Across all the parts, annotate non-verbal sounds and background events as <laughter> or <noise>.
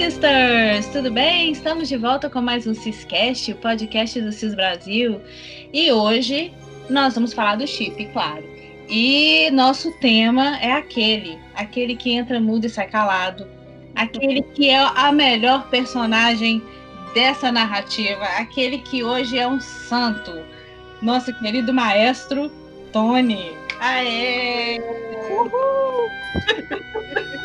Sisters! Tudo bem? Estamos de volta com mais um Ciscast, o podcast do Cis Brasil. E hoje nós vamos falar do chip, claro. E nosso tema é aquele, aquele que entra mudo e sai calado, aquele que é a melhor personagem dessa narrativa, aquele que hoje é um santo, nosso querido maestro Tony. Aê! Uhul! <laughs>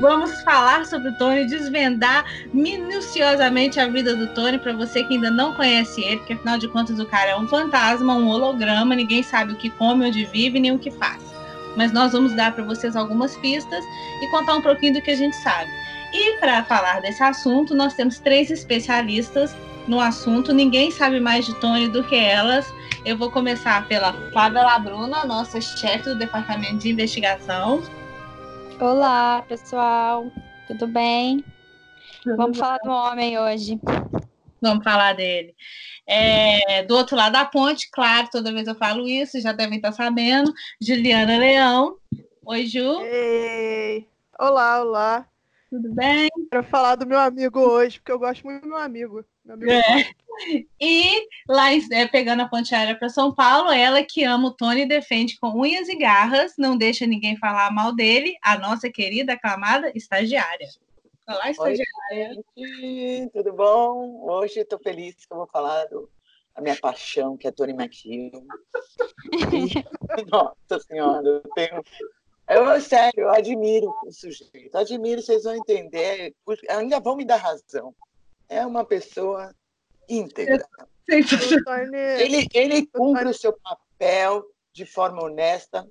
Vamos falar sobre o Tony, desvendar minuciosamente a vida do Tony para você que ainda não conhece ele, porque afinal de contas o cara é um fantasma, um holograma, ninguém sabe o que come, onde vive, nem o que faz. Mas nós vamos dar para vocês algumas pistas e contar um pouquinho do que a gente sabe. E para falar desse assunto, nós temos três especialistas no assunto. Ninguém sabe mais de Tony do que elas. Eu vou começar pela Flávia Labruna, nossa chefe do departamento de investigação. Olá, pessoal. Tudo bem? Tudo Vamos falar do homem hoje. Vamos falar dele. É, do outro lado da ponte, claro, toda vez eu falo isso, já devem estar sabendo. Juliana Leão. Oi, Ju. Ei. Olá, olá. Tudo bem? Quero falar do meu amigo hoje, porque eu gosto muito do meu amigo. É. E lá, é, pegando a ponte aérea para São Paulo, ela que ama o Tony defende com unhas e garras, não deixa ninguém falar mal dele, a nossa querida, aclamada estagiária. Olá, estagiária. Oi, tudo bom? Hoje estou feliz que eu vou falar do, da minha paixão, que é Tony McHugh. <laughs> nossa Senhora, eu tenho eu, sério, eu admiro o sujeito, admiro, vocês vão entender, ainda vão me dar razão. É uma pessoa íntegra. Ele, ele cumpre o seu papel de forma honesta,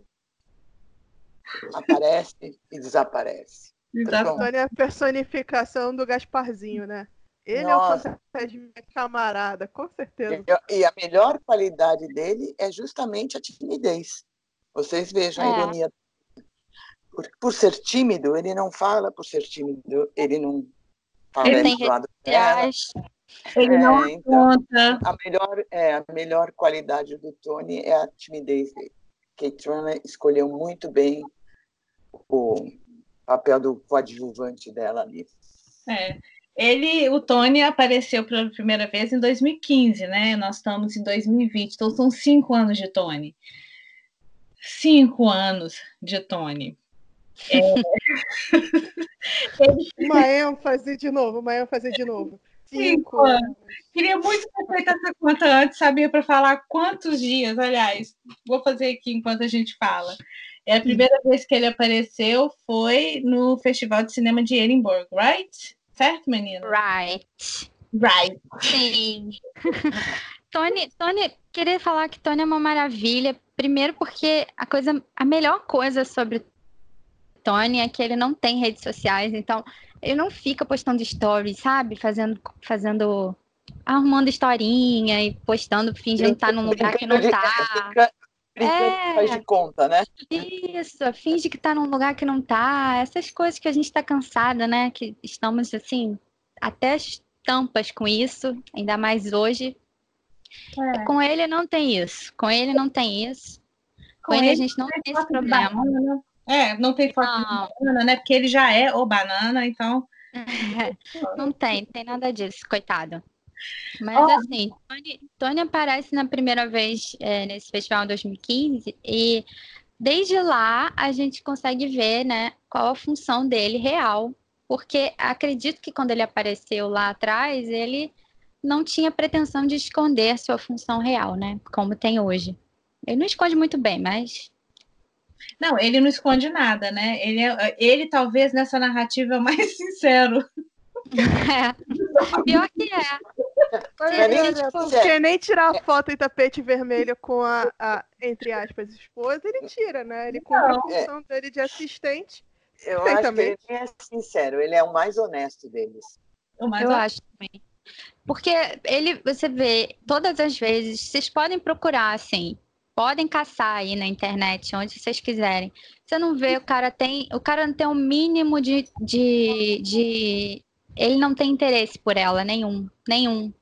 aparece e desaparece. Antônio é a personificação do Gasparzinho, né? Ele Nossa. é o camarada, com certeza. E, e a melhor qualidade dele é justamente a timidez. Vocês vejam é. a ironia por, por, ser tímido, ele não fala por ser tímido, ele não ele do lado dela. Ele não é, então, a melhor é a melhor qualidade do Tony é a timidez dele. Kate Turner escolheu muito bem o papel do coadjuvante dela ali. É. Ele, o Tony apareceu pela primeira vez em 2015, né? Nós estamos em 2020, então são cinco anos de Tony. Cinco anos de Tony. É... uma ênfase de novo, uma ênfase de novo. Cinco anos. Queria muito ter feito essa conta antes, sabia, para falar quantos dias, aliás, vou fazer aqui enquanto a gente fala. É a primeira vez que ele apareceu foi no Festival de Cinema de Edinburgh, right? Certo, menina? Right. Right. Sim. Tony, Tony, queria falar que Tony é uma maravilha. Primeiro porque a coisa, a melhor coisa sobre Tony é que ele não tem redes sociais, então ele não fica postando stories, sabe? Fazendo, fazendo, arrumando historinha e postando, fingindo estar num lugar que não tá. é, faz de conta, né? Isso, finge que tá num lugar que não tá. Essas coisas que a gente tá cansada, né? Que estamos assim, até as tampas com isso, ainda mais hoje. É. Com ele não tem isso. Com ele não tem isso. Com, com ele, ele, a gente não tem esse problema. Banana, é, não tem foto não. de banana, né? Porque ele já é o banana, então. não tem, tem nada disso, coitado. Mas oh. assim, Tony, Tony, aparece na primeira vez é, nesse festival em 2015 e desde lá a gente consegue ver, né, qual a função dele real, porque acredito que quando ele apareceu lá atrás, ele não tinha pretensão de esconder sua função real, né, como tem hoje. Ele não esconde muito bem, mas não, ele não esconde nada, né? Ele, é, ele talvez nessa narrativa é <laughs> mais sincero. É. Pior que é. é nem, tipo, nem tirar a foto em tapete vermelho com a, a, entre aspas, esposa, ele tira, né? Ele cumpre a função é. dele de assistente. Eu acho que ele é sincero, ele é o mais honesto deles. Eu honesto. acho também. Porque ele, você vê, todas as vezes, vocês podem procurar, assim, podem caçar aí na internet, onde vocês quiserem. Você não vê, o cara tem. O cara não tem o um mínimo de, de, de. Ele não tem interesse por ela, nenhum. Nenhum.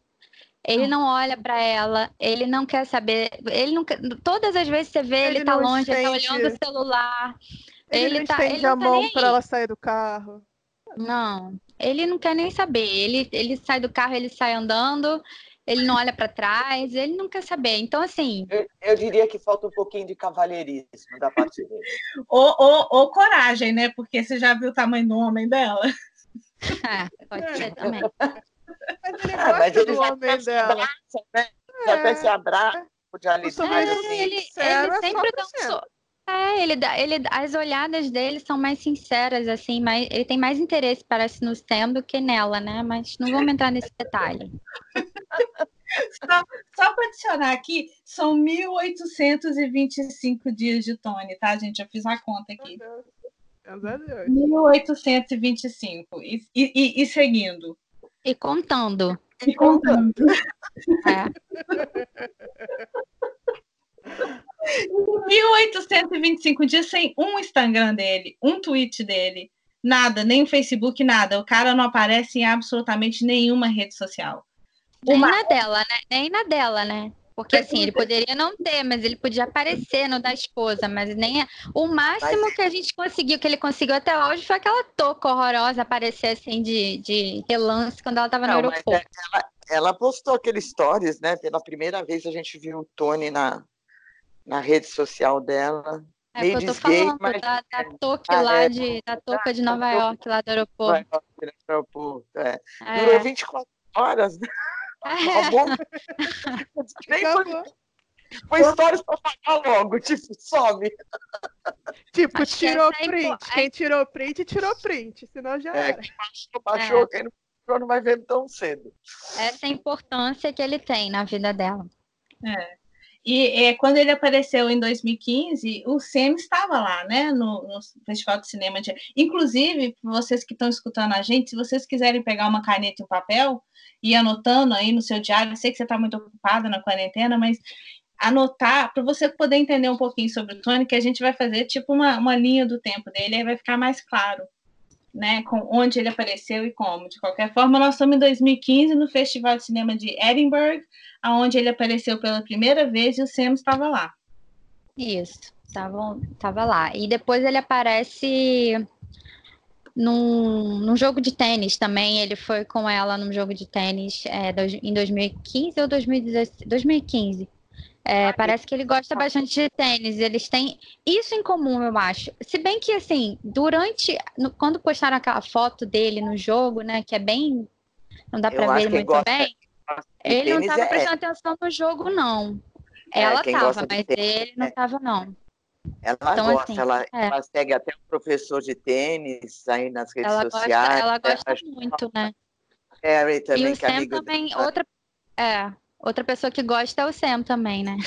Ele não olha para ela, ele não quer saber. Ele não quer, Todas as vezes você vê, ele, ele tá longe, ele tá olhando o celular. Ele, ele não tá, estende ele a tá mão para ela sair do carro. Não, ele não quer nem saber. Ele, ele sai do carro, ele sai andando, ele não olha para trás, ele não quer saber. Então, assim. Eu, eu, diria que falta um pouquinho de cavalheirismo da parte dele. ou, ou, ou, coragem, né? Porque você já viu o tamanho do homem dela. <laughs> É, pode ser também. Mas ele ah, mas ele já homem dela. Abraça, né? É. Até se abraça de alívio. Ele, ele, ele sempre dá um so... É, ele dá, ele, as olhadas dele são mais sinceras, assim, mais, ele tem mais interesse, parece, no Sam do que nela, né? Mas não vamos entrar nesse detalhe. Só, só para adicionar aqui, são 1.825 dias de Tony, tá, gente? Eu fiz a conta aqui. 1825. E, e, e seguindo. E contando. E contando. <laughs> É. <laughs> 1825 dias sem um Instagram dele, um tweet dele, nada, nem o Facebook, nada. O cara não aparece em absolutamente nenhuma rede social. Nem Uma... na dela, né? Nem na dela, né? Porque assim, ele poderia não ter, mas ele podia aparecer no da esposa, mas nem o máximo mas... que a gente conseguiu, que ele conseguiu até hoje, foi aquela touca horrorosa aparecer assim de, de relance quando ela estava no aeroporto. Ela, ela, postou aqueles stories, né? Pela primeira vez a gente viu o Tony na, na rede social dela. É meio eu tô falando, mas... da, da touca ah, lá é, de, da touca de Nova York, lá do aeroporto. Nova York, aeroporto é. É. Durou 24 horas, né? <laughs> Nem foi, foi histórias pra pagar logo, tipo, some. Tipo, Acho tirou é print. Quem tirou print, tirou print, senão já é, era. Quem baixou, baixou, é. quem não não vai ver tão cedo. Essa é a importância que ele tem na vida dela. É. E é, quando ele apareceu em 2015, o Sam estava lá, né, no, no, Festival de Cinema. De... Inclusive, vocês que estão escutando a gente, se vocês quiserem pegar uma caneta e um papel e anotando aí no seu diário, eu sei que você está muito ocupada na quarentena, mas anotar para você poder entender um pouquinho sobre o Tony, que a gente vai fazer tipo uma, uma linha do tempo dele, aí vai ficar mais claro, né, com onde ele apareceu e como. De qualquer forma, nós estamos em 2015 no Festival de Cinema de Edinburgh, aonde ele apareceu pela primeira vez e o Sam estava lá. Isso, estava tava lá. E depois ele aparece num, num jogo de tênis também. Ele foi com ela num jogo de tênis é, em 2015 ou 2016, 2015. É, parece que ele gosta bastante de tênis. Eles têm isso em comum, eu acho. Se bem que, assim, durante. No, quando postaram aquela foto dele no jogo, né? Que é bem. Não dá para ver muito gosta, bem. Ele não estava é... prestando atenção no jogo, não. É, ela estava, mas tênis, ele não estava, é. não. Ela então, gosta, assim, ela, é. ela, segue até um professor de tênis aí nas redes ela sociais. Gosta, ela gosta muito, né? Harry também, e o Sam também, outra, é, outra pessoa que gosta é o Sam também, né?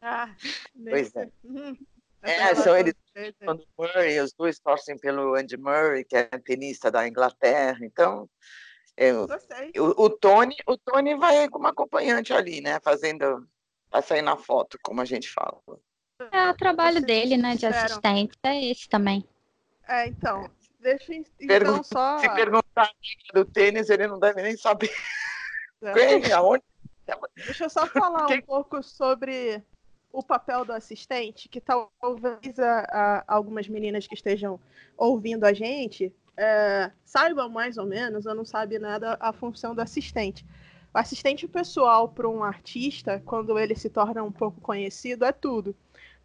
Ah, pois é. Uhum. É, são eles quando Murray, os dois torcem pelo Andy Murray, que é tenista da Inglaterra, então é, o, o, Tony, o Tony vai como acompanhante ali, né? Fazendo. Vai sair na foto, como a gente fala. É o trabalho Vocês dele, né? De assistente. É esse também. É, então. Deixa então só. Se perguntar do tênis, ele não deve nem saber. É. Quem, aonde. Deixa eu só falar um pouco sobre o papel do assistente, que talvez a, a, algumas meninas que estejam ouvindo a gente é, saibam mais ou menos, ou não sabe nada, a função do assistente. O assistente pessoal para um artista, quando ele se torna um pouco conhecido, é tudo.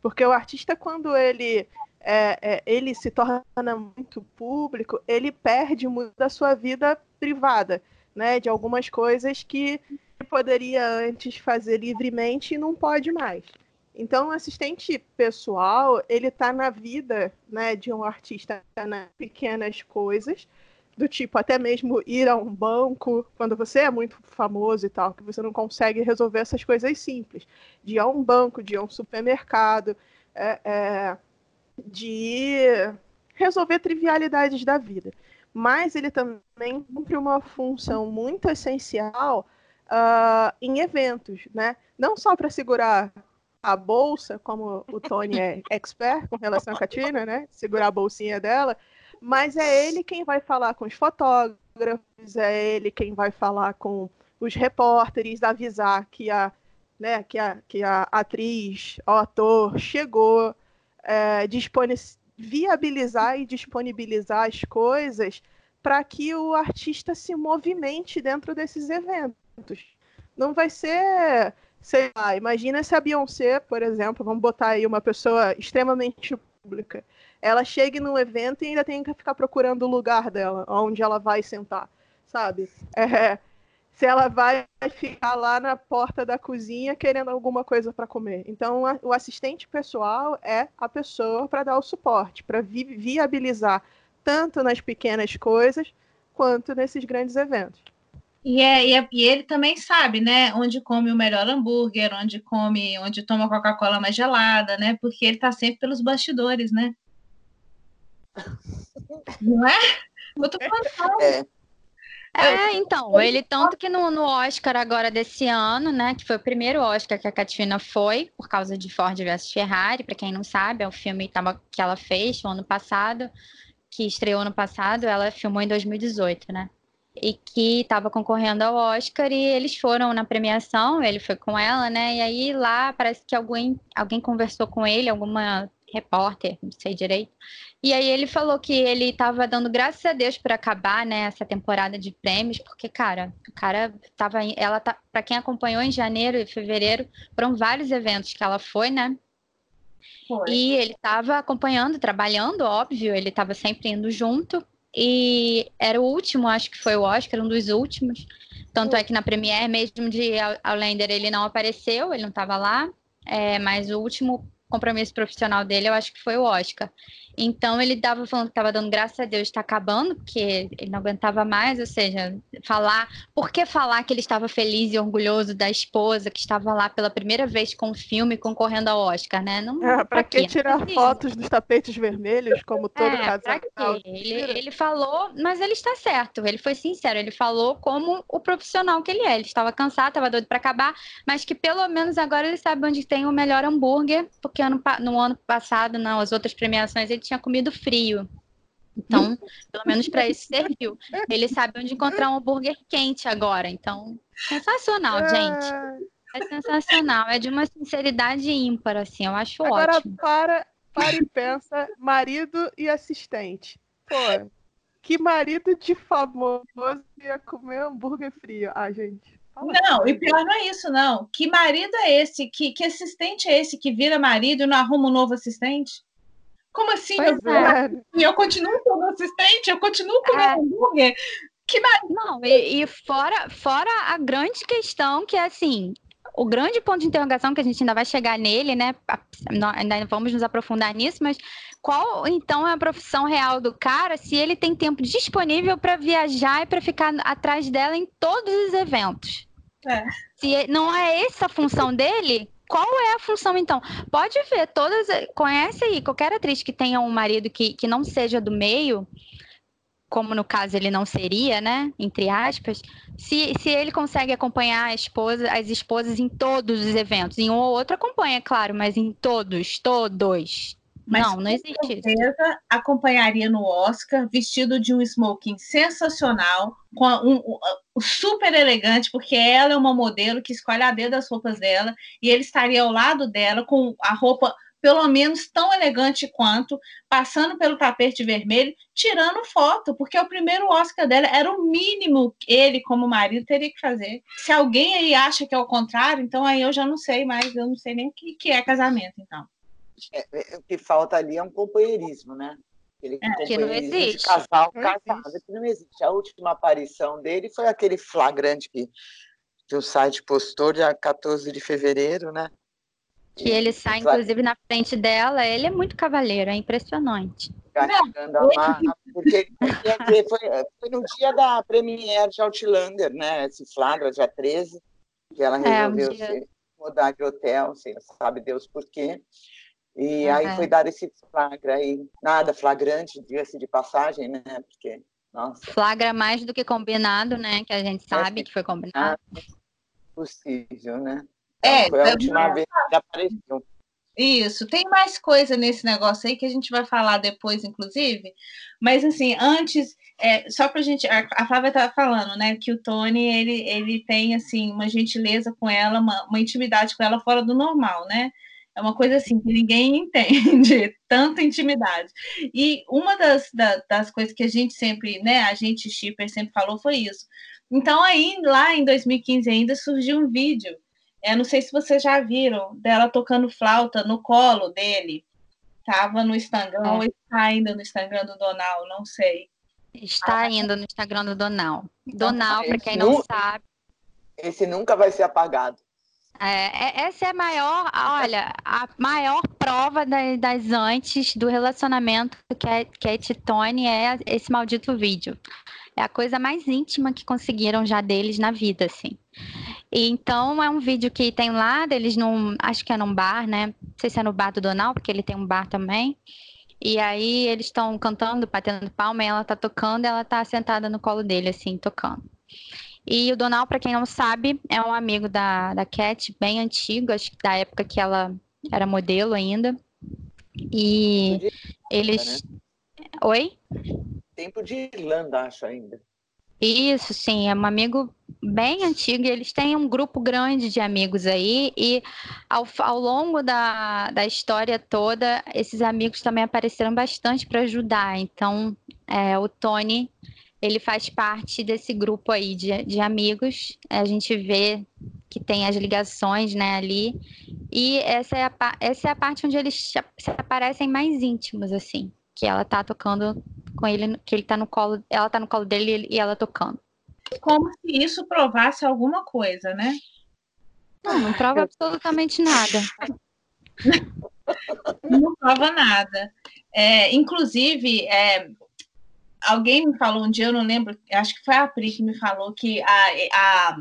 Porque o artista, quando ele, é, é, ele se torna muito público, ele perde muito da sua vida privada, né? De algumas coisas que poderia antes fazer livremente e não pode mais. Então, o assistente pessoal, ele está na vida né, de um artista, tá nas pequenas coisas, do tipo até mesmo ir a um banco, quando você é muito famoso e tal, que você não consegue resolver essas coisas simples. De ir a um banco, de ir a um supermercado, é, é, de resolver trivialidades da vida. Mas ele também cumpre uma função muito essencial uh, em eventos, né? Não só para segurar a bolsa, como o Tony é <laughs> expert com relação a Katina, né? Segurar a bolsinha dela, mas é ele quem vai falar com os fotógrafos, é ele quem vai falar com os repórteres, avisar que a, né, que a, que a atriz, o ator chegou, é, viabilizar e disponibilizar as coisas para que o artista se movimente dentro desses eventos. Não vai ser, sei lá, imagina se a Beyoncé, por exemplo, vamos botar aí uma pessoa extremamente pública, ela chega num evento e ainda tem que ficar procurando o lugar dela, onde ela vai sentar, sabe? É, se ela vai ficar lá na porta da cozinha querendo alguma coisa para comer. Então, a, o assistente pessoal é a pessoa para dar o suporte, para vi viabilizar tanto nas pequenas coisas quanto nesses grandes eventos. E, é, e, é, e, ele também sabe, né, onde come o melhor hambúrguer, onde come, onde toma Coca-Cola mais gelada, né? Porque ele está sempre pelos bastidores, né? <laughs> Não é? Eu tô falando. É. É, então, ele tanto que no, no, Oscar agora desse ano, né, que foi o primeiro Oscar que a Katrina foi, por causa de Ford versus Ferrari, para quem não sabe, é o filme que ela fez no ano passado, que estreou ano passado, ela filmou em 2018, né? E que estava concorrendo ao Oscar e eles foram na premiação, ele foi com ela, né? E aí lá parece que alguém, alguém conversou com ele, alguma repórter, não sei direito. E aí ele falou que ele estava dando graças a Deus por acabar, né, essa temporada de prêmios, porque cara, o cara tava, ela tá, para quem acompanhou em janeiro e fevereiro, foram vários eventos que ela foi, né? Foi. E ele estava acompanhando, trabalhando, óbvio, ele estava sempre indo junto. E era o último, acho que foi o Oscar, um dos últimos. Tanto é que na Premiere, mesmo de Outlander, ele não apareceu, ele não estava lá. É, mas o último compromisso profissional dele, eu acho que foi o Oscar. Então ele estava falando que estava dando graças a Deus está acabando, porque ele não aguentava mais, ou seja, falar, por que falar que ele estava feliz e orgulhoso da esposa que estava lá pela primeira vez com o filme concorrendo ao Oscar, né? Não, é, para que tirar fotos dos tapetes vermelhos, como todo é, casal? Ele, ele falou, mas ele está certo, ele foi sincero, ele falou como o profissional que ele é. Ele estava cansado, estava doido para acabar, mas que pelo menos agora ele sabe onde tem o melhor hambúrguer, porque ano, no ano passado, nas outras premiações, ele tinha comido frio. Então, pelo menos para isso serviu. Ele sabe onde encontrar um hambúrguer quente agora. Então, sensacional, gente. É sensacional. É de uma sinceridade ímpar, assim. Eu acho agora, ótimo. Agora, para, para e pensa, marido e assistente. Pô, que marido de famoso ia comer hambúrguer frio? Ah, gente. Não, e pior não é isso, não. Que marido é esse? Que, que assistente é esse que vira marido e não arruma um novo assistente? Como assim? eu, é. eu continuo sendo assistente, eu continuo comendo é. hambúrguer. Que mar... Não, e, e, fora, fora a grande questão que é assim, o grande ponto de interrogação que a gente ainda vai chegar nele, né? Ainda vamos nos aprofundar nisso, mas qual então é a profissão real do cara se ele tem tempo disponível para viajar e para ficar atrás dela em todos os eventos? É. Se não é essa a função dele, qual é a função, então? Pode ver, todas. Conhece aí qualquer atriz que tenha um marido que, que não seja do meio, como no caso ele não seria, né? Entre aspas, se, se ele consegue acompanhar esposa, as esposas em todos os eventos. Em um ou outro acompanha, claro, mas em todos, todos. Mas não, não existe certeza acompanharia no Oscar vestido de um smoking sensacional, com um, um, super elegante, porque ela é uma modelo que escolhe a dedo as roupas dela, e ele estaria ao lado dela com a roupa pelo menos tão elegante quanto, passando pelo tapete vermelho, tirando foto, porque o primeiro Oscar dela era o mínimo que ele, como marido, teria que fazer. Se alguém aí acha que é o contrário, então aí eu já não sei mais, eu não sei nem o que, que é casamento, então. É, é, o que falta ali é um companheirismo, né? Aquele é, que não existe. De casal casado, que não existe. A última aparição dele foi aquele flagrante que, que o site postou dia 14 de fevereiro, né? Que ele sai, inclusive, na frente dela. Ele é muito cavaleiro, é impressionante. Carregando a marra, porque, porque foi, foi, no dia da premiere de Outlander, né? Esse flagra, dia 13, que ela resolveu é, um dia... se mudar de hotel, assim, sabe Deus por quê. E uhum. aí foi dado esse flagra aí. Nada flagrante, diga-se de passagem, né? Porque, nossa. Flagra mais do que combinado, né? Que a gente sabe é, que foi combinado. Possível, né? É, então, foi a última vez que apareceu. Isso, tem mais coisa nesse negócio aí que a gente vai falar depois, inclusive. Mas assim, antes, é, só pra gente. A Flávia estava falando, né, que o Tony ele, ele tem assim uma gentileza com ela, uma, uma intimidade com ela fora do normal, né? É uma coisa assim que ninguém <laughs> entende, tanta intimidade. E uma das, da, das coisas que a gente sempre, né, a gente shipper sempre falou foi isso. Então aí lá em 2015 ainda surgiu um vídeo, é, não sei se vocês já viram, dela tocando flauta no colo dele. Tava no Instagram, é. ou está ainda no Instagram do Donal, não sei. Está ah, ainda no Instagram do Donal. Então, Donal, para quem não sabe. Esse nunca vai ser apagado. É, é, essa é a maior, olha, a maior prova das, antes do relacionamento que a, que a Titone é esse maldito vídeo. É a coisa mais íntima que conseguiram já deles na vida, assim. E, então é um vídeo que tem lá deles num, acho que é num bar, né? Não sei se é no bar do Donal, porque ele tem um bar também. E aí eles estão cantando, batendo palma, e ela tá tocando, e ela tá sentada no colo dele, assim, tocando. E o Donal, para quem não sabe, é um amigo da, da Cat, bem antigo, acho que da época que ela era modelo ainda. E eles. Né? Oi? Tempo de Irlanda, acho ainda. Isso, sim, é um amigo bem antigo. Eles têm um grupo grande de amigos aí, e ao, ao longo da, da história toda, esses amigos também apareceram bastante para ajudar. Então, é, o Tony ele faz parte desse grupo aí de, de amigos. A gente vê que tem as ligações, né, ali. E essa é a, essa é a parte onde eles se aparecem mais íntimos, assim. Que ela tá tocando com ele, que ele tá no colo, ela tá no colo dele e ela tocando. Como se isso provasse alguma coisa, né? Não, não prova absolutamente nada. <laughs> não prova nada. É, inclusive, é, alguém me falou um dia, eu não lembro, acho que foi a Pri que me falou que a, a,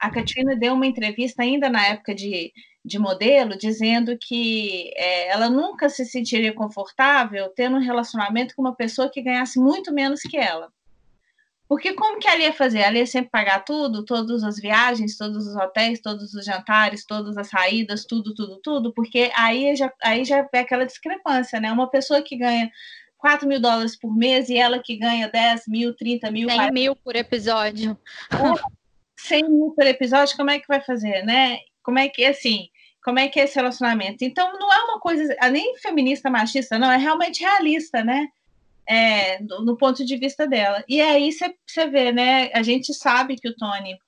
a Katrina deu uma entrevista ainda na época de, de modelo, dizendo que é, ela nunca se sentiria confortável tendo um relacionamento com uma pessoa que ganhasse muito menos que ela. Porque como que ela ia fazer? Ela ia sempre pagar tudo, todas as viagens, todos os hotéis, todos os jantares, todas as saídas, tudo, tudo, tudo, porque aí já, aí já é aquela discrepância, né? Uma pessoa que ganha 4 mil dólares por mês e ela que ganha 10 mil, 30 mil. 100 40... mil por episódio. 100 mil por episódio, como é que vai fazer, né? Como é que, assim, como é que é esse relacionamento? Então, não é uma coisa nem feminista, machista, não, é realmente realista, né? É, no, no ponto de vista dela. E aí você vê, né? A gente sabe que o Tony,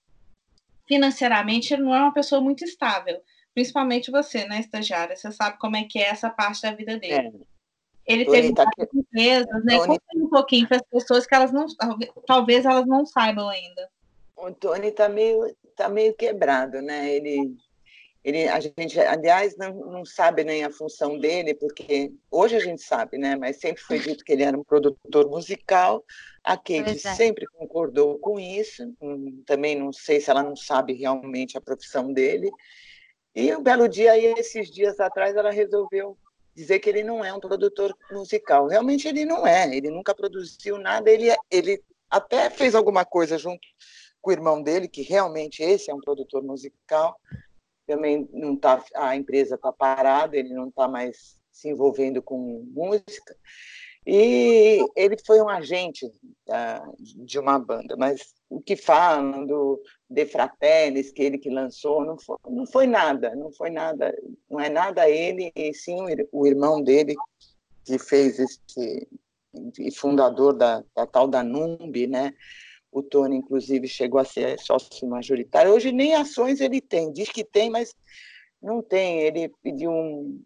financeiramente, ele não é uma pessoa muito estável. Principalmente você, né, estagiária? Você sabe como é que é essa parte da vida dele. É. Ele teve tá várias empresas, né? Tony... um pouquinho para as pessoas que elas não, talvez elas não saibam ainda. O Tony está meio, tá meio quebrado, né? Ele, ele, a gente, aliás, não, não sabe nem a função dele, porque hoje a gente sabe, né? Mas sempre foi dito que ele era um produtor musical. A Kate é. sempre concordou com isso. Hum, também não sei se ela não sabe realmente a profissão dele. E um belo dia, aí, esses dias atrás, ela resolveu dizer que ele não é um produtor musical. Realmente ele não é, ele nunca produziu nada, ele, é, ele até fez alguma coisa junto com o irmão dele, que realmente esse é um produtor musical. Também não tá, a empresa está parada, ele não está mais se envolvendo com música. E ele foi um agente uh, de uma banda, mas o que falam do De Fratellis, que ele que lançou, não foi, não foi nada, não foi nada, não é nada ele, e sim o, irmão dele que fez esse e fundador da, da tal da né? O Tony, inclusive, chegou a ser sócio majoritário. Hoje nem ações ele tem, diz que tem, mas não tem. Ele pediu um,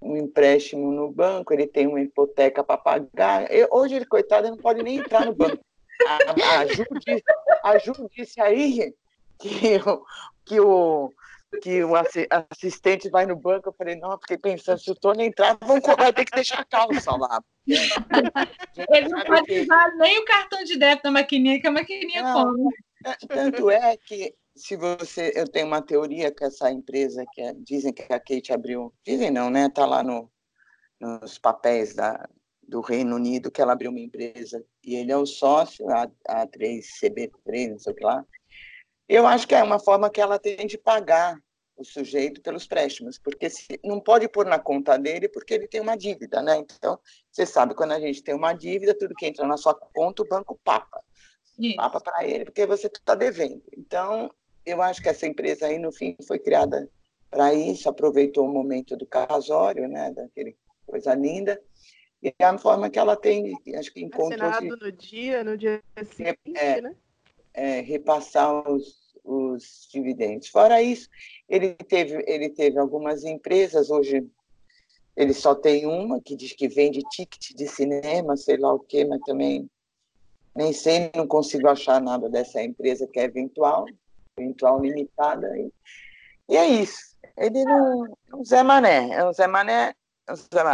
um empréstimo no banco, ele tem uma hipoteca para pagar. Eu, hoje ele, coitado, não pode nem entrar no banco. Ajude, ajude-se aí que, que o que o assistente vai no banco, eu falei, não, fiquei pensando, se o Tony entrar, vão vai ter que deixar a calça lá. Ele não pode usar nem o cartão de débito da maquininha, que a maquininha come. É, tanto é que se você, eu tenho uma teoria que essa empresa que é, dizem que a Kate abriu, dizem não, né? Tá lá no, nos papéis da, do Reino Unido que ela abriu uma empresa e ele é o sócio, a, a 3CB3, não sei o que lá. Eu acho que é uma forma que ela tem de pagar o sujeito pelos préstimos, porque se, não pode pôr na conta dele porque ele tem uma dívida, né? Então, você sabe, quando a gente tem uma dívida, tudo que entra na sua conta, o banco papa. Isso. Papa para ele, porque você está devendo. Então, eu acho que essa empresa aí, no fim, foi criada para isso, aproveitou o momento do casório, né, daquele coisa linda, e é a forma que ela tem, acho que encontrou... Assinado no dia, no dia seguinte, é, né? É, repassar os, os dividendos. Fora isso, ele teve, ele teve algumas empresas, hoje ele só tem uma que diz que vende ticket de cinema, sei lá o quê, mas também nem sei, não consigo achar nada dessa empresa que é eventual, eventual limitada. E, e é isso. Ele não é um Zé Mané, é um Zé Mané.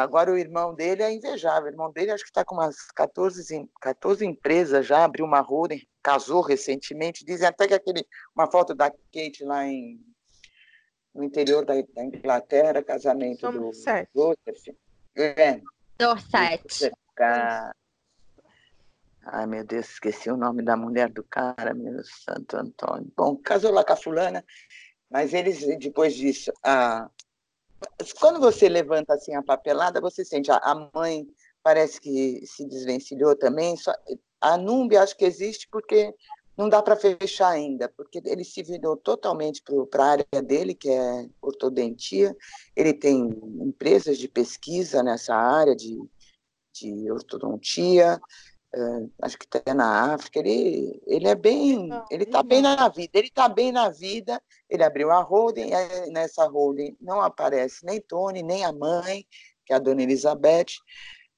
Agora o irmão dele é invejável. O irmão dele acho que está com umas 14, 14 empresas já, abriu uma holding, casou recentemente. Dizem até que aquele, uma foto da Kate lá em no interior da, da Inglaterra, casamento Somerset. do Joseph. É. Dorset. Ai, meu Deus, esqueci o nome da mulher do cara, meu Santo Antônio. Bom, casou lá com a fulana, mas eles, depois disso, a... quando você levanta assim a papelada, você sente, a mãe parece que se desvencilhou também, só... a Núbia acho que existe porque não dá para fechar ainda, porque ele se virou totalmente para a área dele, que é ortodontia. Ele tem empresas de pesquisa nessa área de, de ortodontia, acho que até na África. Ele, ele é bem, ele está bem na vida, ele está bem na vida. Ele abriu a holding, e nessa holding não aparece nem Tony, nem a mãe, que é a dona Elizabeth.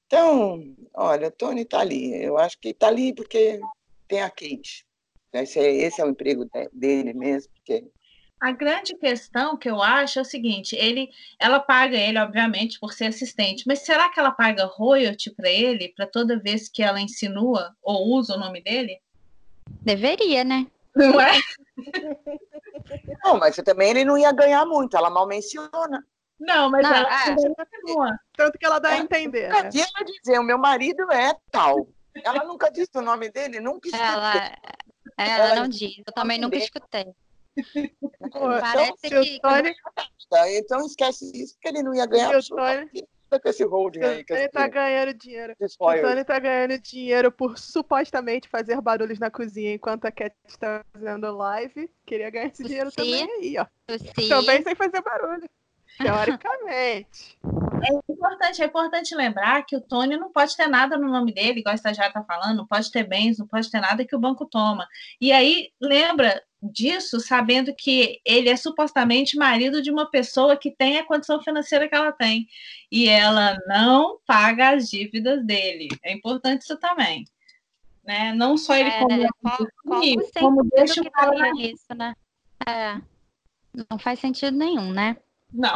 Então, olha, Tony está ali. Eu acho que está ali porque tem a Kate. Esse é, esse é o emprego dele mesmo, porque a grande questão que eu acho é o seguinte: ele, ela paga ele, obviamente, por ser assistente, mas será que ela paga royalty para ele, para toda vez que ela insinua ou usa o nome dele? Deveria, né? Não é? <laughs> Não, mas também ele não ia ganhar muito, ela mal menciona. Não, mas não, ela é. Tanto que ela dá a entender. Nunca né? ela dizer, o meu marido é tal. Ela nunca disse o nome dele, nunca ela, é, ela, ela não diz, eu também nunca escutei. Parece então, que. Tony... Tá, então esquece isso, porque ele não ia ganhar. O Tony... Com esse holding aí. Ele tá ganhando dinheiro. O Tony tá ganhando dinheiro por supostamente fazer barulhos na cozinha enquanto a Cat está fazendo live. Queria ganhar esse dinheiro Sim. também aí, ó. Sim. Também sem fazer barulho. Teoricamente. É importante, é importante lembrar que o Tony não pode ter nada no nome dele, igual a estagiária está falando, não pode ter bens, não pode ter nada que o banco toma. E aí, lembra disso, sabendo que ele é supostamente marido de uma pessoa que tem a condição financeira que ela tem. E ela não paga as dívidas dele. É importante isso também. Né? Não só ele é, como, como, como, como deixa o cara... Isso, né? É, não faz sentido nenhum, né? Não.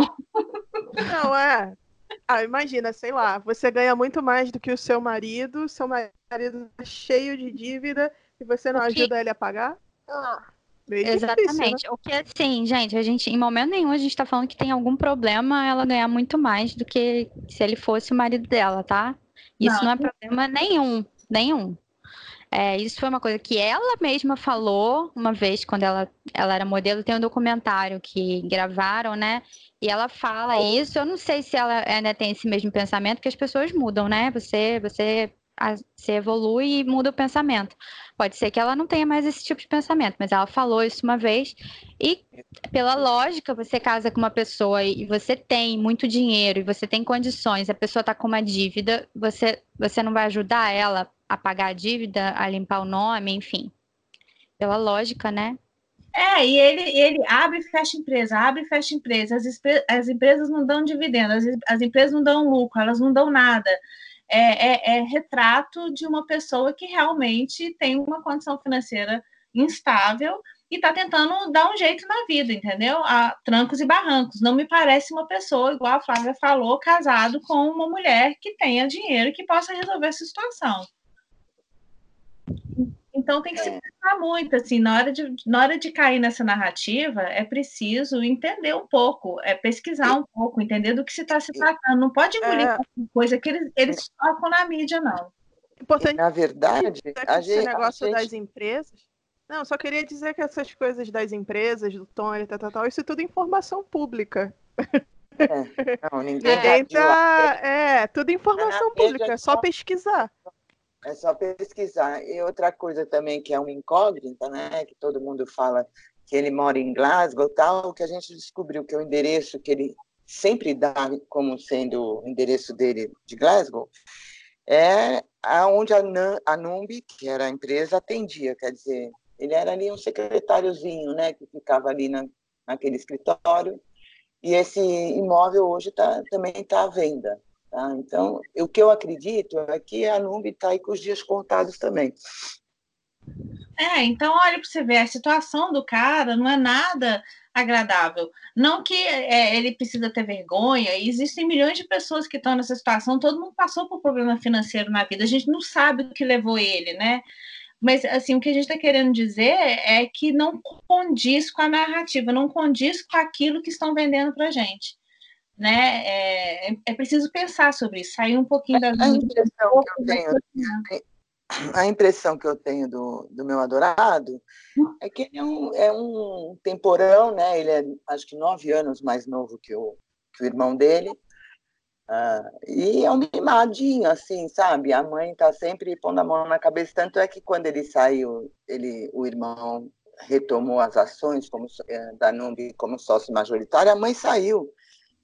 Não, é. Ah, imagina, sei lá, você ganha muito mais do que o seu marido, seu marido tá cheio de dívida e você não ajuda ele a pagar? Ah, Exatamente. Difícil, né? O que assim, gente, a gente, em momento nenhum, a gente tá falando que tem algum problema ela ganhar muito mais do que se ele fosse o marido dela, tá? Isso não, não é problema nenhum, nenhum. É, isso foi uma coisa que ela mesma falou uma vez, quando ela, ela era modelo, tem um documentário que gravaram, né? E ela fala isso. Eu não sei se ela ainda tem esse mesmo pensamento, porque as pessoas mudam, né? Você, você, você evolui e muda o pensamento. Pode ser que ela não tenha mais esse tipo de pensamento, mas ela falou isso uma vez. E pela lógica, você casa com uma pessoa e você tem muito dinheiro e você tem condições, a pessoa está com uma dívida, você, você não vai ajudar ela a pagar a dívida, a limpar o nome, enfim. Pela lógica, né? É, e ele, ele abre e fecha empresa, abre e fecha empresa. As, as empresas não dão dividendo, as, as empresas não dão lucro, elas não dão nada. É, é, é, retrato de uma pessoa que realmente tem uma condição financeira instável e está tentando dar um jeito na vida, entendeu? A trancos e barrancos. Não me parece uma pessoa, igual a Flávia falou, casado com uma mulher que tenha dinheiro e que possa resolver essa situação. Então tem que se é. pensar muito, assim, na hora, de, na hora de cair nessa narrativa, é preciso entender um pouco, é pesquisar um pouco, entender do que se está se tratando. Não pode engolir é... coisa que eles, eles tocam na mídia, não. Importante. Na verdade, a gente, esse negócio gente... das empresas. Não, só queria dizer que essas coisas das empresas, do Tony, tal, tal, tal, isso é tudo informação pública. É, não, ninguém <laughs> é, tá, é, tudo informação pública, é só pesquisar. É só pesquisar. E outra coisa também que é uma incógnita, né? Que todo mundo fala que ele mora em Glasgow, tal, que a gente descobriu que o endereço que ele sempre dá como sendo o endereço dele de Glasgow é aonde a, a Numbi, que era a empresa, atendia, quer dizer, ele era ali um secretáriozinho, né, que ficava ali na, naquele escritório, e esse imóvel hoje tá, também está à venda. Tá? Então, o que eu acredito é que a Numbi está aí com os dias contados também. É, então olha para você ver, a situação do cara não é nada agradável. Não que é, ele precisa ter vergonha, existem milhões de pessoas que estão nessa situação, todo mundo passou por problema financeiro na vida, a gente não sabe o que levou ele, né? Mas, assim, o que a gente está querendo dizer é que não condiz com a narrativa, não condiz com aquilo que estão vendendo para a gente. Né? É, é, preciso pensar sobre isso, sair um pouquinho da... A impressão que eu tenho, a impressão que eu tenho do, do meu adorado é que ele é um, é um temporão, né? Ele é acho que nove anos mais novo que o, que o irmão dele. Uh, e é um mimadinho, assim, sabe? A mãe está sempre pondo a mão na cabeça. Tanto é que quando ele saiu, ele, o irmão retomou as ações como, eh, da Numbi como sócio majoritário, a mãe saiu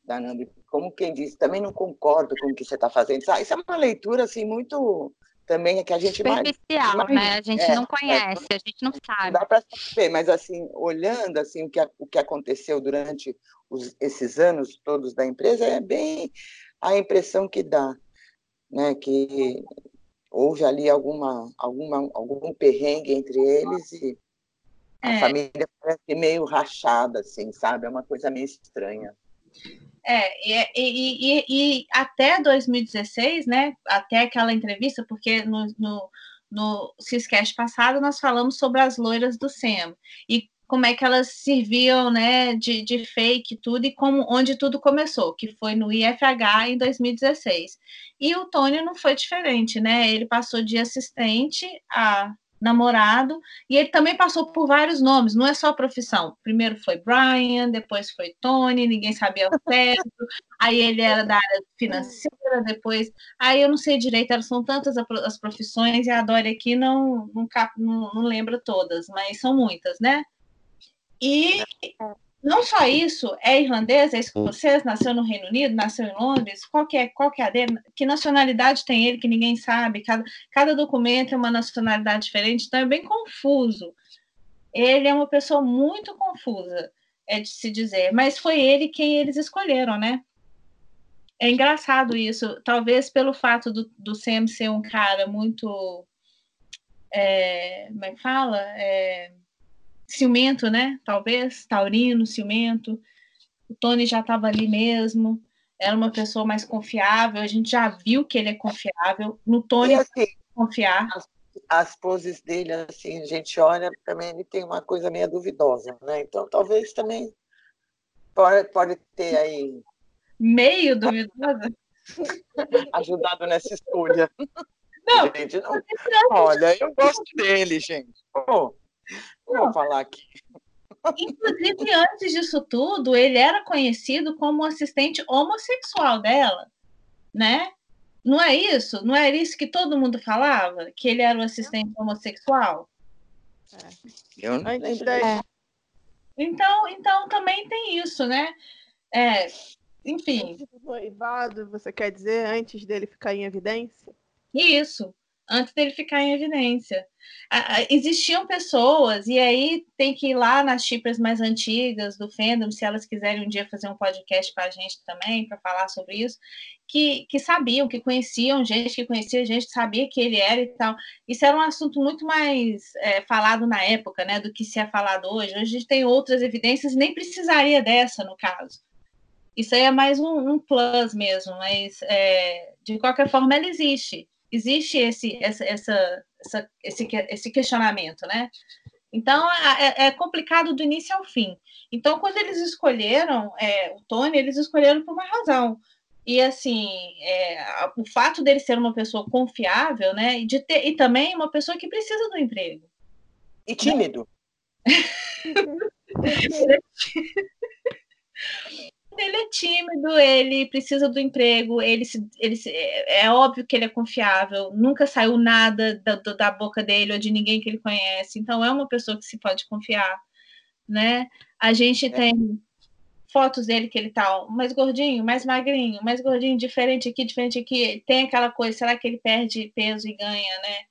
da Numbi. Como quem disse, também não concordo com o que você está fazendo. Isso é uma leitura assim muito também é que a gente superficial, mais, né? A gente é, não é, conhece, é, a gente não sabe. Dá para saber, mas assim, olhando assim o que, o que aconteceu durante os, esses anos todos da empresa é bem a impressão que dá, né? Que houve ali alguma alguma algum perrengue entre eles e a é. família parece meio rachada, assim, sabe? É uma coisa meio estranha. É, e, e, e, e, até 2016, né, até aquela entrevista, porque no, no, no Ciscast passado nós falamos sobre as loiras do SEM e como é que elas serviam, né, de, de fake tudo e como onde tudo começou, que foi no IFH em 2016. E o Tony não foi diferente, né? Ele passou de assistente a namorado, e ele também passou por vários nomes, não é só profissão. Primeiro foi Brian, depois foi Tony, ninguém sabia o certo, aí ele era da área financeira, depois, aí eu não sei direito, são tantas as profissões, e a Dória aqui não, não, não, não lembra todas, mas são muitas, né? E não só isso, é irlandês, é escocês, nasceu no Reino Unido, nasceu em Londres, qual que é, qual que é a dele? Que nacionalidade tem ele que ninguém sabe? Cada, cada documento é uma nacionalidade diferente, então é bem confuso. Ele é uma pessoa muito confusa, é de se dizer, mas foi ele quem eles escolheram, né? É engraçado isso, talvez pelo fato do, do Sam ser um cara muito. É, como é que fala? É, ciumento, né? Talvez, taurino, ciumento. O Tony já estava ali mesmo, era uma pessoa mais confiável, a gente já viu que ele é confiável. No Tony, assim, confiar. As, as, poses dele, assim, a gente olha, também ele tem uma coisa meio duvidosa, né? Então, talvez também pode, pode ter aí. Meio duvidosa? <laughs> Ajudado nessa escolha. Não, gente, não. Olha, eu gosto dele, gente. Oh, Vou falar aqui. Inclusive, antes disso tudo, ele era conhecido como assistente homossexual dela, né? Não é isso? Não era isso que todo mundo falava? Que ele era o assistente homossexual? É. Eu não. É. Então, então também tem isso, né? É, enfim. Noivado, você quer dizer antes dele ficar em evidência? Isso antes dele ficar em evidência. Existiam pessoas, e aí tem que ir lá nas chipas mais antigas do fandom, se elas quiserem um dia fazer um podcast para a gente também, para falar sobre isso, que, que sabiam, que conheciam gente, que conhecia gente, sabia que ele era e tal. Isso era um assunto muito mais é, falado na época, né, do que se é falado hoje. Hoje a gente tem outras evidências, nem precisaria dessa, no caso. Isso aí é mais um, um plus mesmo, mas é, de qualquer forma ela existe existe esse, essa, essa, essa, esse, esse questionamento, né? Então, é, é, complicado do início ao fim. Então, quando eles escolheram é, o Tony, eles escolheram por uma razão. E, assim, é, o fato dele ser uma pessoa confiável, né? E, de ter, e também uma pessoa que precisa do emprego. E tímido. <laughs> ele é tímido, ele precisa do emprego, ele, se, ele se, é, é óbvio que ele é confiável, nunca saiu nada da, da boca dele ou de ninguém que ele conhece, então é uma pessoa que se pode confiar. né? A gente é. tem fotos dele que ele tá mais gordinho, mais magrinho, mais gordinho, diferente aqui, diferente aqui. Tem aquela coisa, será que ele perde peso e ganha, né?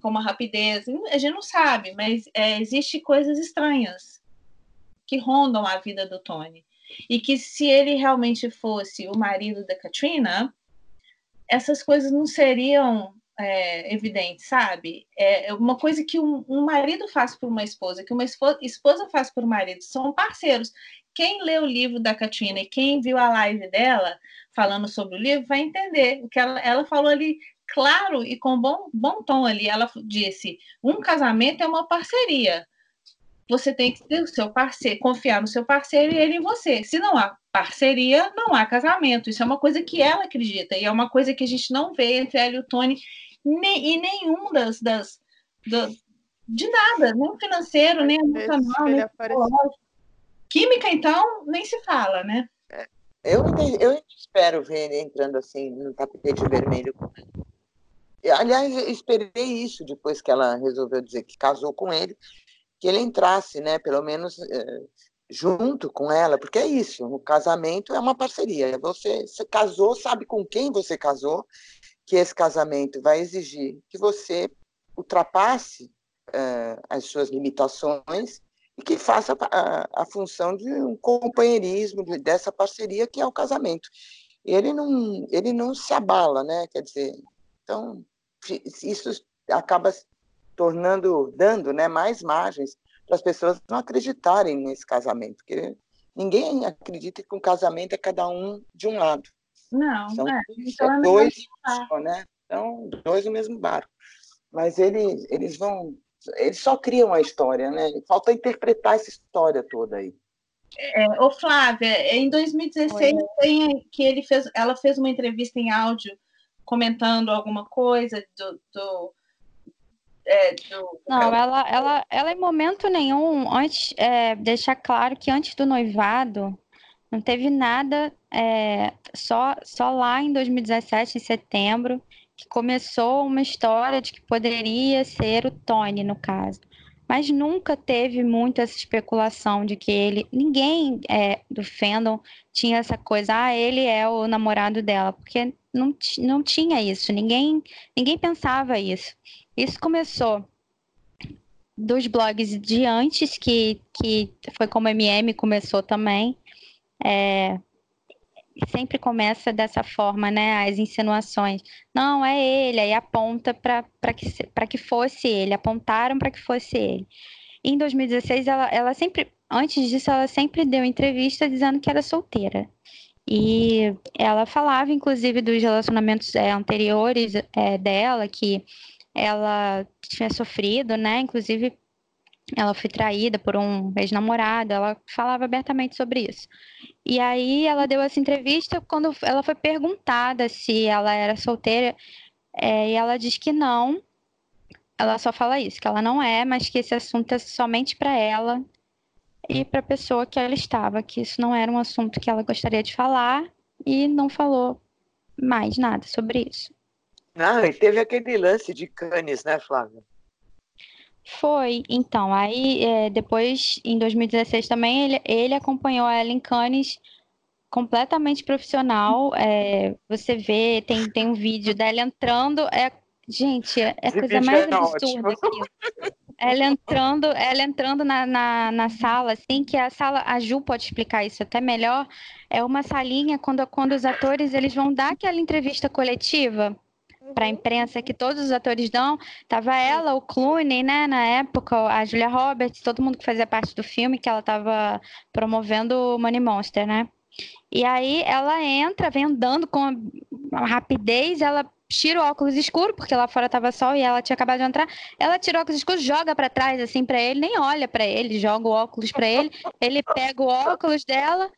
Com uma rapidez? A gente não sabe, mas é, existe coisas estranhas que rondam a vida do Tony. E que se ele realmente fosse o marido da Katrina, essas coisas não seriam é, evidentes, sabe? É, é uma coisa que um, um, marido faz por uma esposa, que uma esposa, esposa faz por marido, são parceiros. Quem lê o livro da Katrina e quem viu a live dela falando sobre o livro vai entender o que ela, ela falou ali claro e com bom, bom tom ali. Ela disse: um casamento é uma parceria você tem que ter o seu parceiro, confiar no seu parceiro e ele em você. Se não há parceria, não há casamento. Isso é uma coisa que ela acredita e é uma coisa que a gente não vê entre ela e o Tony nem, e nenhum das, das do, de nada, nem financeiro, nem emocional, nem Química, então, nem se fala, né? É, eu, eu espero ver ele entrando assim no tapete vermelho. Aliás, eu esperei isso depois que ela resolveu dizer que casou com ele que ele entrasse, né, pelo menos é, junto com ela, porque é isso, o casamento é uma parceria. Você, você casou, sabe com quem você casou, que esse casamento vai exigir que você ultrapasse é, as suas limitações e que faça a, a, função de um companheirismo dessa parceria que é o casamento. Ele não, ele não se abala, né? Quer dizer, então isso acaba tornando, dando né, mais margens para as pessoas não acreditarem nesse casamento, porque ninguém acredita que um casamento é cada um de um lado. Não, São é, então é dois, só, né? Então, dois no mesmo barco. Mas eles, eles vão, eles só criam a história, né? Falta interpretar essa história toda aí. É, ô Flávia, em 2016 tem, que ele fez, ela fez uma entrevista em áudio comentando alguma coisa do, do é, do... Não, ela, ela, ela em momento nenhum, antes, é, deixar claro que antes do noivado, não teve nada, é, só, só lá em 2017, em setembro, que começou uma história de que poderia ser o Tony, no caso. Mas nunca teve muito essa especulação de que ele. Ninguém é, do fandom tinha essa coisa, ah, ele é o namorado dela, porque não, não tinha isso, ninguém, ninguém pensava isso. Isso começou dos blogs de antes, que, que foi como MM começou também. É, sempre começa dessa forma, né? As insinuações. Não, é ele, aí aponta para que, que fosse ele, apontaram para que fosse ele. Em 2016, ela, ela sempre, antes disso, ela sempre deu entrevista dizendo que era solteira. E ela falava, inclusive, dos relacionamentos é, anteriores é, dela, que ela tinha sofrido, né? Inclusive, ela foi traída por um ex-namorado, ela falava abertamente sobre isso. E aí ela deu essa entrevista quando ela foi perguntada se ela era solteira, é, e ela diz que não. Ela só fala isso, que ela não é, mas que esse assunto é somente para ela e para a pessoa que ela estava, que isso não era um assunto que ela gostaria de falar e não falou mais nada sobre isso. Ah, e teve aquele lance de Cannes, né, Flávia? Foi, então, aí é, depois, em 2016 também, ele, ele acompanhou a Ellen Cannes completamente profissional. É, você vê, tem, tem um vídeo dela entrando. É, gente, é a coisa mais é absurda aqui. Ela entrando, ela entrando na, na, na, sala, assim, que a sala, a Ju pode explicar isso até melhor, é uma salinha quando, quando os atores eles vão dar aquela entrevista coletiva para a imprensa que todos os atores dão. Tava ela, o Clooney, né, na época, a Julia Roberts, todo mundo que fazia parte do filme, que ela estava promovendo o Money Monster, né? E aí ela entra, vem andando com rapidez, ela tira o óculos escuro, porque lá fora tava sol e ela tinha acabado de entrar. Ela tira o óculos escuro, joga para trás assim para ele, nem olha para ele, joga o óculos para ele. Ele pega o óculos dela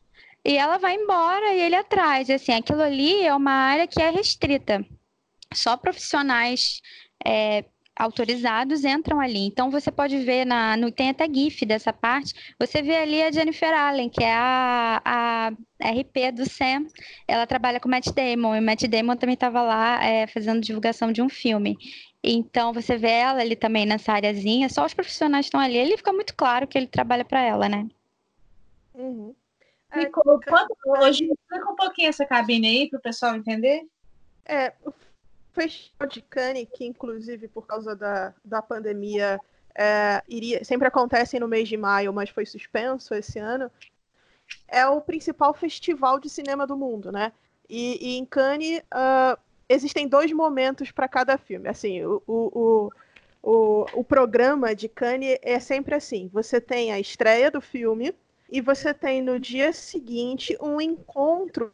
e ela vai embora e ele atrás. Assim, aquilo ali é uma área que é restrita só profissionais é, autorizados entram ali. Então você pode ver na, no, tem até GIF dessa parte. Você vê ali a Jennifer Allen, que é a, a RP do Sam. Ela trabalha com o Matt Damon e o Matt Damon também estava lá é, fazendo divulgação de um filme. Então você vê ela ali também nessa areazinha. Só os profissionais estão ali. Ele fica muito claro que ele trabalha para ela, né? Uhum. Nicole, quanto, hoje explica um pouquinho essa cabine aí para o pessoal entender. É, o Festival de Cannes, que inclusive por causa da, da pandemia é, iria, sempre acontece no mês de maio, mas foi suspenso esse ano, é o principal festival de cinema do mundo, né? E, e em Cannes uh, existem dois momentos para cada filme. Assim, o, o, o, o programa de Cannes é sempre assim: você tem a estreia do filme e você tem no dia seguinte um encontro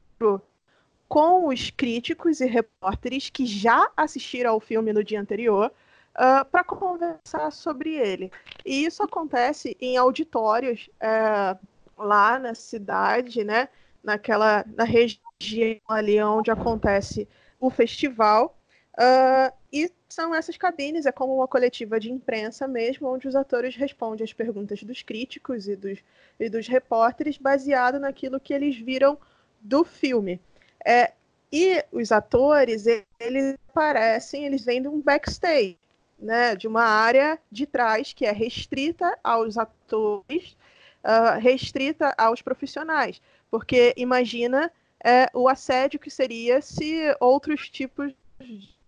com os críticos e repórteres que já assistiram ao filme no dia anterior uh, para conversar sobre ele. E isso acontece em auditórios uh, lá na cidade, né? Naquela na região ali onde acontece o festival. Uh, e são essas cabines, é como uma coletiva de imprensa mesmo, onde os atores respondem as perguntas dos críticos e dos, e dos repórteres, baseado naquilo que eles viram do filme. É, e os atores, eles aparecem, eles vêm de um backstage, né, de uma área de trás que é restrita aos atores, uh, restrita aos profissionais. Porque imagina é, o assédio que seria se outros tipos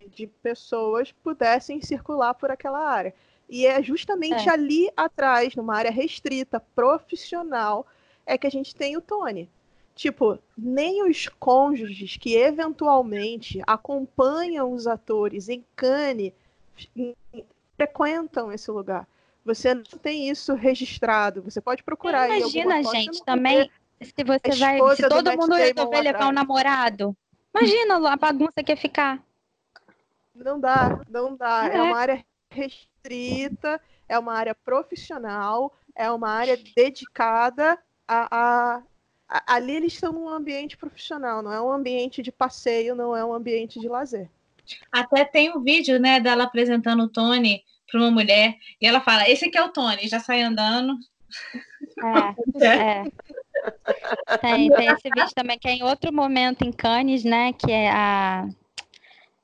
de pessoas pudessem circular por aquela área. E é justamente é. ali atrás, numa área restrita, profissional, é que a gente tem o Tony. Tipo, nem os cônjuges que eventualmente acompanham os atores em Cannes frequentam esse lugar. Você não tem isso registrado. Você pode procurar. Imagina, gente, também se você vai, se todo mundo resolver levar um namorado. Imagina a bagunça que ia ficar. Não dá, não dá. É. é uma área restrita, é uma área profissional, é uma área dedicada a, a ali eles estão num ambiente profissional, não é um ambiente de passeio, não é um ambiente de lazer. Até tem um vídeo, né, dela apresentando o Tony para uma mulher, e ela fala: Esse aqui é o Tony, já sai andando. <laughs> É, é. Tem, tem esse vídeo também, que é em outro momento em Cannes, né, que é a.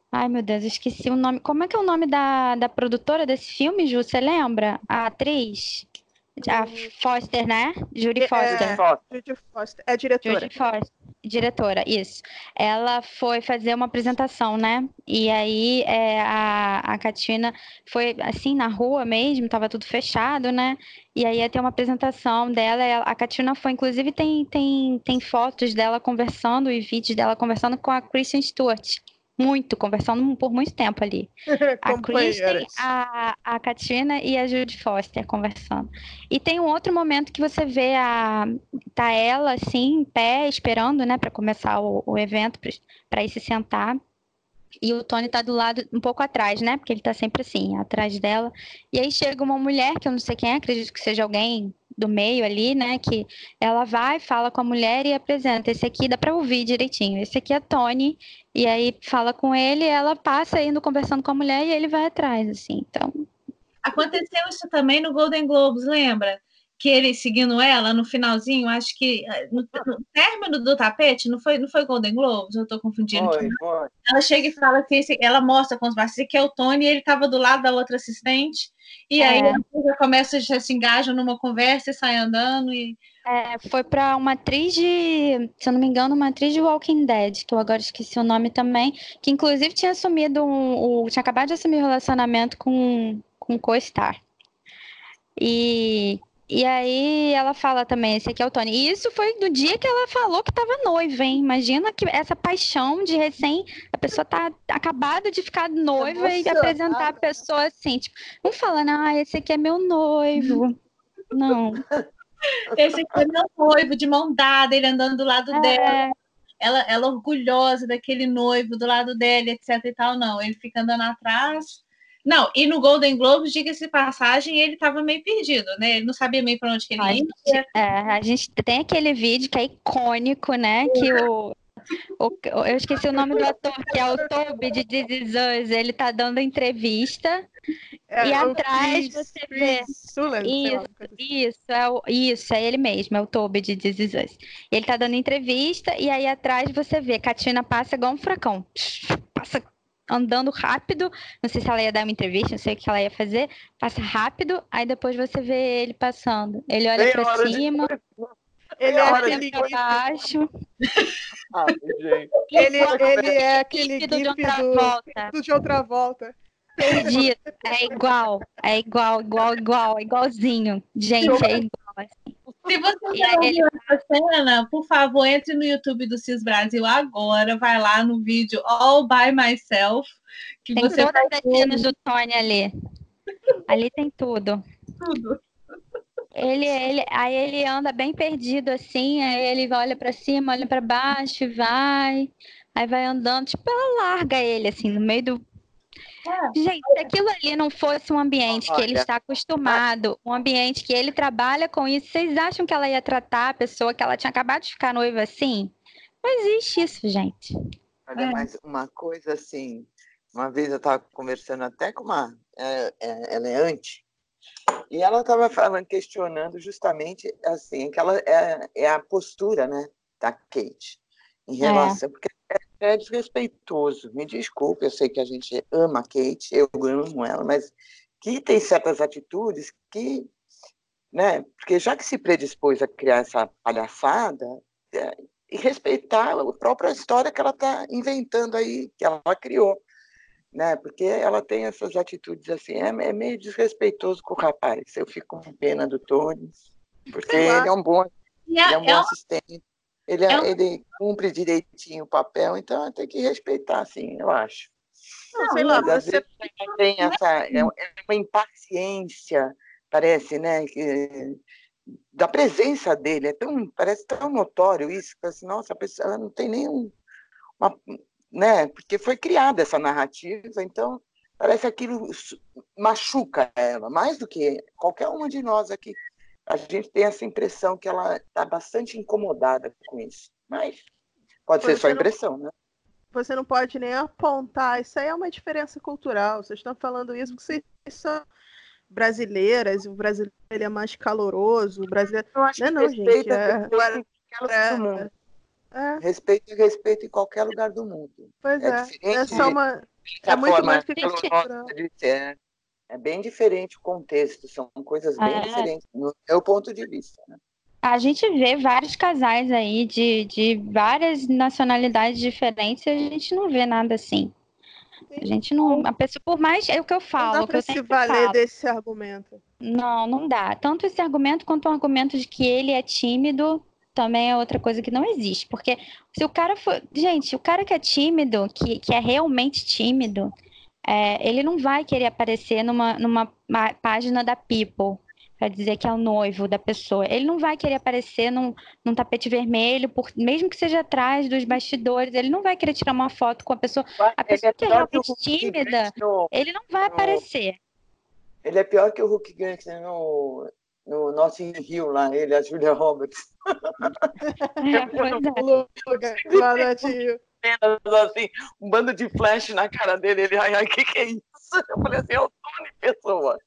Ai, meu Deus, esqueci o nome. Como é que é o nome da, da produtora desse filme, Ju? Você lembra? A atriz? A Foster, né? Judy é, Foster. É, Judy Foster. É diretora. Judy Foster. Diretora, isso. Ela foi fazer uma apresentação, né? E aí é, a, a Katina foi assim na rua mesmo, tava tudo fechado, né? E aí ia ter uma apresentação dela. A Katina foi, inclusive, tem, tem, tem fotos dela conversando e vídeos dela conversando com a Kristen Stewart muito, conversando por muito tempo ali. <laughs> a Kristen, a, a Katina e a Judy Foster conversando. E tem um outro momento que você vê a tá ela assim, em pé, esperando, né, para começar o, o evento, para ir se sentar. E o Tony tá do lado, um pouco atrás, né? Porque ele tá sempre assim, atrás dela. E aí chega uma mulher, que eu não sei quem é, acredito que seja alguém do meio ali, né? Que ela vai, fala com a mulher e apresenta. Esse aqui dá para ouvir direitinho. Esse aqui é Tony. E aí fala com ele, ela passa indo conversando com a mulher e ele vai atrás, assim. Então. Aconteceu isso também no Golden Globes, lembra? Que ele seguindo ela no finalzinho, acho que eh, no, no término do tapete, não foi, não foi Golden Globes? Eu tô confundindo. Foi, foi. Ela chega e fala assim, ela mostra com os braços que é o Tony e ele tava do lado da outra assistente. E aí é. já começa, já se engaja numa conversa e sai andando. E... É, foi para uma atriz de, se eu não me engano, uma atriz de Walking Dead, que eu agora esqueci o nome também, que inclusive tinha assumido um, um tinha acabado de assumir um relacionamento com, com co-star. E e aí ela fala também, esse aqui é o Tony. E isso foi do dia que ela falou que estava noiva, hein? Imagina que essa paixão de recém, a pessoa tá acabada de ficar noiva e apresentar a pessoa assim, tipo, não falando, ah, esse aqui é meu noivo. Não. <laughs> Esse aqui é meu noivo, de mão dada, ele andando do lado é... dela. Ela, ela orgulhosa daquele noivo do lado dele, etc e tal. Não, ele fica andando atrás não, e no Golden Globes, diga-se passagem, ele estava meio perdido, né? Ele não sabia meio para onde que ele a ia. Gente, é, a gente tem aquele vídeo que é icônico, né? É. Que o O, eu esqueci o nome do ator, que é o Toby de This Is Us. Ele tá dando entrevista. É, e atrás Chris, você vê. Sulan, isso, assim. isso, é o, isso, é ele mesmo, é o Toby de This Is Us. Ele tá dando entrevista e aí atrás você vê, Katina passa igual um furacão. Passa andando rápido. Não sei se ela ia dar uma entrevista, não sei o que ela ia fazer. Passa rápido, aí depois você vê ele passando. Ele olha para cima. <laughs> De... Ele olha para baixo. Ah, <laughs> ele, ele é aquele gif de outra do, volta. do de outra volta. Perdido. É igual, é igual, igual, igual, igualzinho. Gente, é igual. Assim. Se você não ele... essa cena, por favor, entre no YouTube do Cis Brasil agora, vai lá no vídeo All By Myself. Que tem você todas as cenas do Tony ali. Ali tem tudo. Tudo. Ele, ele, aí ele anda bem perdido assim, aí ele olha para cima, olha para baixo e vai. Aí vai andando, tipo, ela larga ele assim no meio do é. Gente, se aquilo ali não fosse um ambiente que ele está acostumado, um ambiente que ele trabalha com isso, vocês acham que ela ia tratar a pessoa que ela tinha acabado de ficar noiva assim? Não existe isso, gente. Olha, é. mas uma coisa assim, uma vez eu estava conversando até com uma, é, é, ela é anti, e ela estava falando, questionando justamente assim, que ela é, é a postura, né, da Kate em é. relação, porque é desrespeitoso. Me desculpe, eu sei que a gente ama a Kate, eu amo ela, mas que tem certas atitudes que, né, porque já que se predispôs a criar essa palhaçada, é, e respeitar a própria história que ela está inventando aí, que ela criou, né, porque ela tem essas atitudes assim, é, é meio desrespeitoso com o rapaz. Eu fico com pena do Tony, porque ele é um bom, ele é um bom assistente. Ele, é, é ele cumpre direitinho o papel, então tem que respeitar, assim, eu acho. Não, sei lá, você tem essa é, é uma impaciência, parece, né? Que, da presença dele, é tão, parece tão notório isso, que assim, nossa, a pessoa ela não tem nenhum. Uma, né? Porque foi criada essa narrativa, então parece que aquilo machuca ela, mais do que qualquer uma de nós aqui a gente tem essa impressão que ela está bastante incomodada com isso. Mas pode ser só impressão, né? Você não pode nem apontar. Isso aí é uma diferença cultural. Vocês estão falando isso porque vocês são brasileiras, o brasileiro é mais caloroso, o brasileiro. Eu acho não, não, gente. É... É... É. Respeito respeito em qualquer lugar do mundo. Pois é. É, é só uma. É muito mais que cultural. De ser, é bem diferente o contexto, são coisas bem é. diferentes, no meu ponto de vista. Né? A gente vê vários casais aí de, de várias nacionalidades diferentes e a gente não vê nada assim. A gente não. A pessoa, por mais. É o que eu falo. Não dá pra se valer falo. desse argumento. Não, não dá. Tanto esse argumento quanto o argumento de que ele é tímido também é outra coisa que não existe. Porque se o cara for. Gente, o cara que é tímido, que, que é realmente tímido, é, ele não vai querer aparecer numa, numa página da People para dizer que é o noivo da pessoa. Ele não vai querer aparecer num, num tapete vermelho, por, mesmo que seja atrás dos bastidores. Ele não vai querer tirar uma foto com a pessoa. A pessoa é que é realmente tímida, no, ele não vai no, aparecer. Ele é pior que o Hulk Grant no, no Notting Hill lá, ele, a Julia Roberts. <laughs> É, pois é cenas assim, um bando de flash na cara dele. Ele, ai, ai, o que, que é isso? Eu falei assim, é o Tony Pessoa.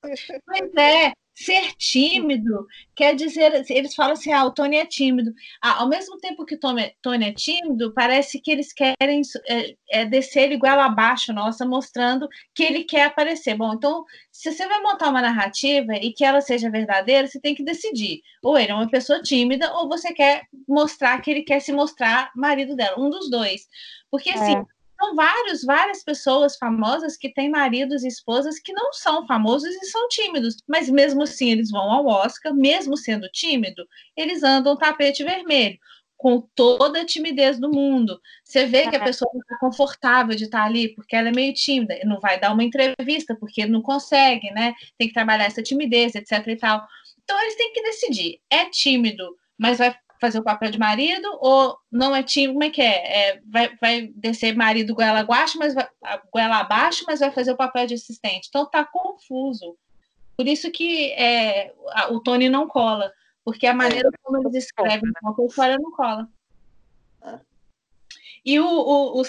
Pois é, ser tímido quer dizer, eles falam assim, ah, o Tony é tímido. Ah, ao mesmo tempo que Tony é tímido, parece que eles querem é, é, descer ele igual abaixo, nossa, mostrando que ele quer aparecer. Bom, então, se você vai montar uma narrativa e que ela seja verdadeira, você tem que decidir. Ou ele é uma pessoa tímida, ou você quer mostrar que ele quer se mostrar marido dela. Um dos dois. Porque, assim, é são vários, várias pessoas famosas que têm maridos e esposas que não são famosos e são tímidos, mas mesmo assim eles vão ao Oscar, mesmo sendo tímido, eles andam tapete vermelho, com toda a timidez do mundo. Você vê que a pessoa não está confortável de estar ali, porque ela é meio tímida, não vai dar uma entrevista, porque não consegue, né? Tem que trabalhar essa timidez, etc e tal. Então eles têm que decidir, é tímido, mas vai fazer o papel de marido, ou não é tímido, como é que é? é vai, vai descer marido goela abaixo, mas vai, goela abaixo, mas vai fazer o papel de assistente. Então tá confuso. Por isso que é, o Tony não cola, porque a maneira é, como eles escrevem uma história não cola. É. E o, o, o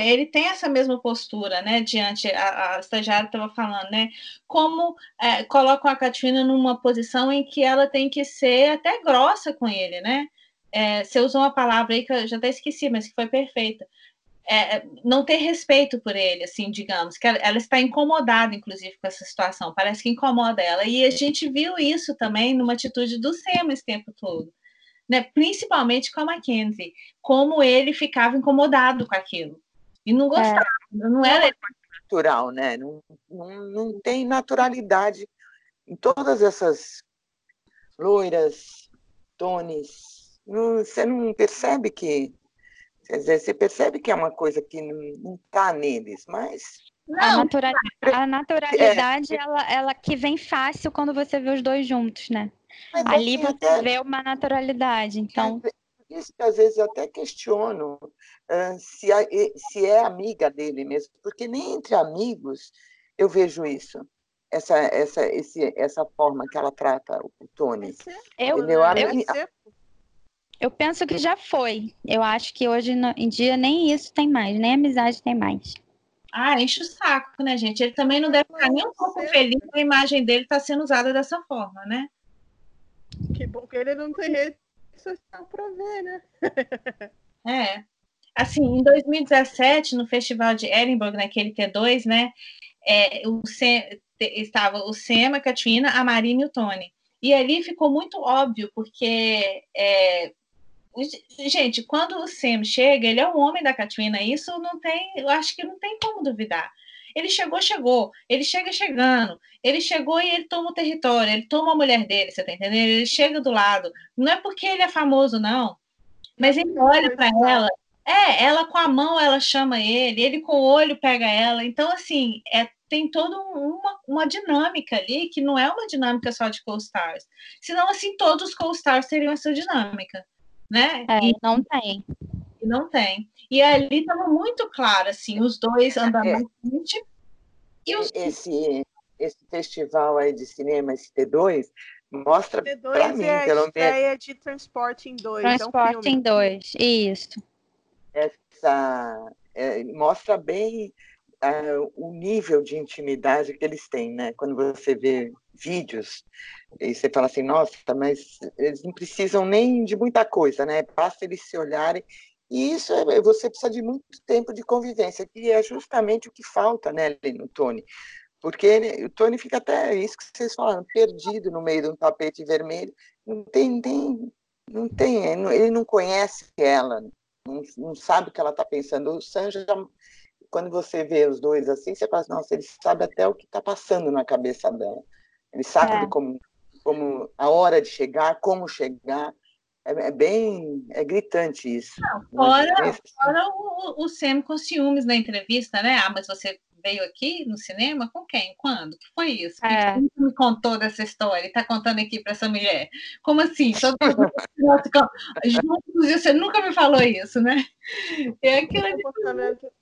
ele tem essa mesma postura, né? Diante, a, a estagiária estava falando, né? Como é, colocam a Katrina numa posição em que ela tem que ser até grossa com ele, né? É, você usou uma palavra aí que eu já até esqueci, mas que foi perfeita. É, não ter respeito por ele, assim, digamos, que ela, ela, está incomodada, inclusive, com essa situação, parece que incomoda ela. E a gente viu isso também numa atitude do Sam esse tempo todo né, principalmente com a Mackenzie, como ele ficava incomodado com aquilo. E não gostava, é. não era natural, né? Não, não, não tem naturalidade em todas essas loiras, tones. Não, você não percebe que. Quer dizer, você percebe que é uma coisa que não está neles, mas. A, natura, a naturalidade, é, ela, ela que vem fácil quando você vê os dois juntos, né? Mas Ali assim, você até... vê uma naturalidade, então. Isso que às vezes eu até questiono uh, se, a, se é amiga dele mesmo, porque nem entre amigos eu vejo isso. Essa, essa, esse, essa forma que ela trata o Tony. Eu, eu, eu, eu penso que já foi. Eu acho que hoje em dia nem isso tem mais, nem amizade tem mais. Ah, enche o saco, né, gente? Ele também não deve ficar nem um pouco feliz com a imagem dele estar tá sendo usada dessa forma, né? Que bom que ele não tem rede social para ver, né? <laughs> é. Assim, em 2017, no Festival de Edinburgh, naquele T2, né? É, o estava o Sema, a Katrina, a Marina e o Tony. E ali ficou muito óbvio, porque é, gente, quando o Sam chega, ele é o homem da Katrina, isso não tem, eu acho que não tem como duvidar. Ele chegou, chegou. Ele chega chegando. Ele chegou e ele toma o território. Ele toma a mulher dele, você tá entendendo? Ele chega do lado. Não é porque ele é famoso, não. Mas ele olha para ela. É, ela com a mão ela chama ele, ele com o olho pega ela. Então, assim, é, tem toda uma, uma dinâmica ali que não é uma dinâmica só de co-stars. Senão, assim, todos os co-stars teriam essa dinâmica, né? É, e não tem. Não tem. E ali estava muito claro, assim, os dois andando é. frente. E os... esse, esse festival aí de cinema, esse T2, mostra para mim, é pelo menos. de Transporting 2. Transporting é um 2, isso. Essa, é, mostra bem uh, o nível de intimidade que eles têm, né? Quando você vê vídeos e você fala assim, nossa, mas eles não precisam nem de muita coisa, né? Basta eles se olharem e isso é, você precisa de muito tempo de convivência, que é justamente o que falta né, no Tony. Porque ele, o Tony fica até, isso que vocês falaram, perdido no meio de um tapete vermelho. Não tem, tem, não tem ele não conhece ela, não, não sabe o que ela está pensando. O Sanjo, quando você vê os dois assim, você fala, nossa, ele sabe até o que está passando na cabeça dela. Ele sabe é. como, como a hora de chegar, como chegar. É, é, bem é gritante isso. Não, fora, fora o, o Sam com ciúmes na entrevista, né? Ah, mas você veio aqui no cinema com quem? Quando? que foi isso? É. Quem me contou dessa história? Está contando aqui para essa mulher? Como assim? <laughs> Juntos, você nunca me falou isso, né? É aquilo o comportamento,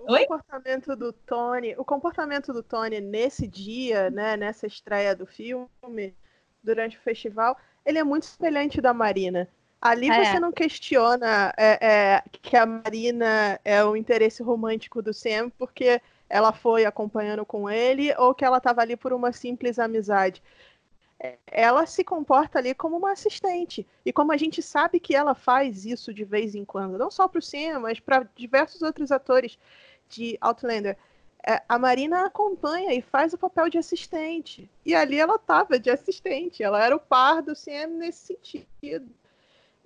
o Oi? comportamento do Tony, o comportamento do Tony nesse dia, né, nessa estreia do filme, durante o festival, ele é muito semelhante da Marina. Ali é. você não questiona é, é, que a Marina é o interesse romântico do Sam porque ela foi acompanhando com ele ou que ela estava ali por uma simples amizade. É, ela se comporta ali como uma assistente. E como a gente sabe que ela faz isso de vez em quando, não só para o Sam, mas para diversos outros atores de Outlander. É, a Marina acompanha e faz o papel de assistente. E ali ela estava de assistente, ela era o par do CM nesse sentido.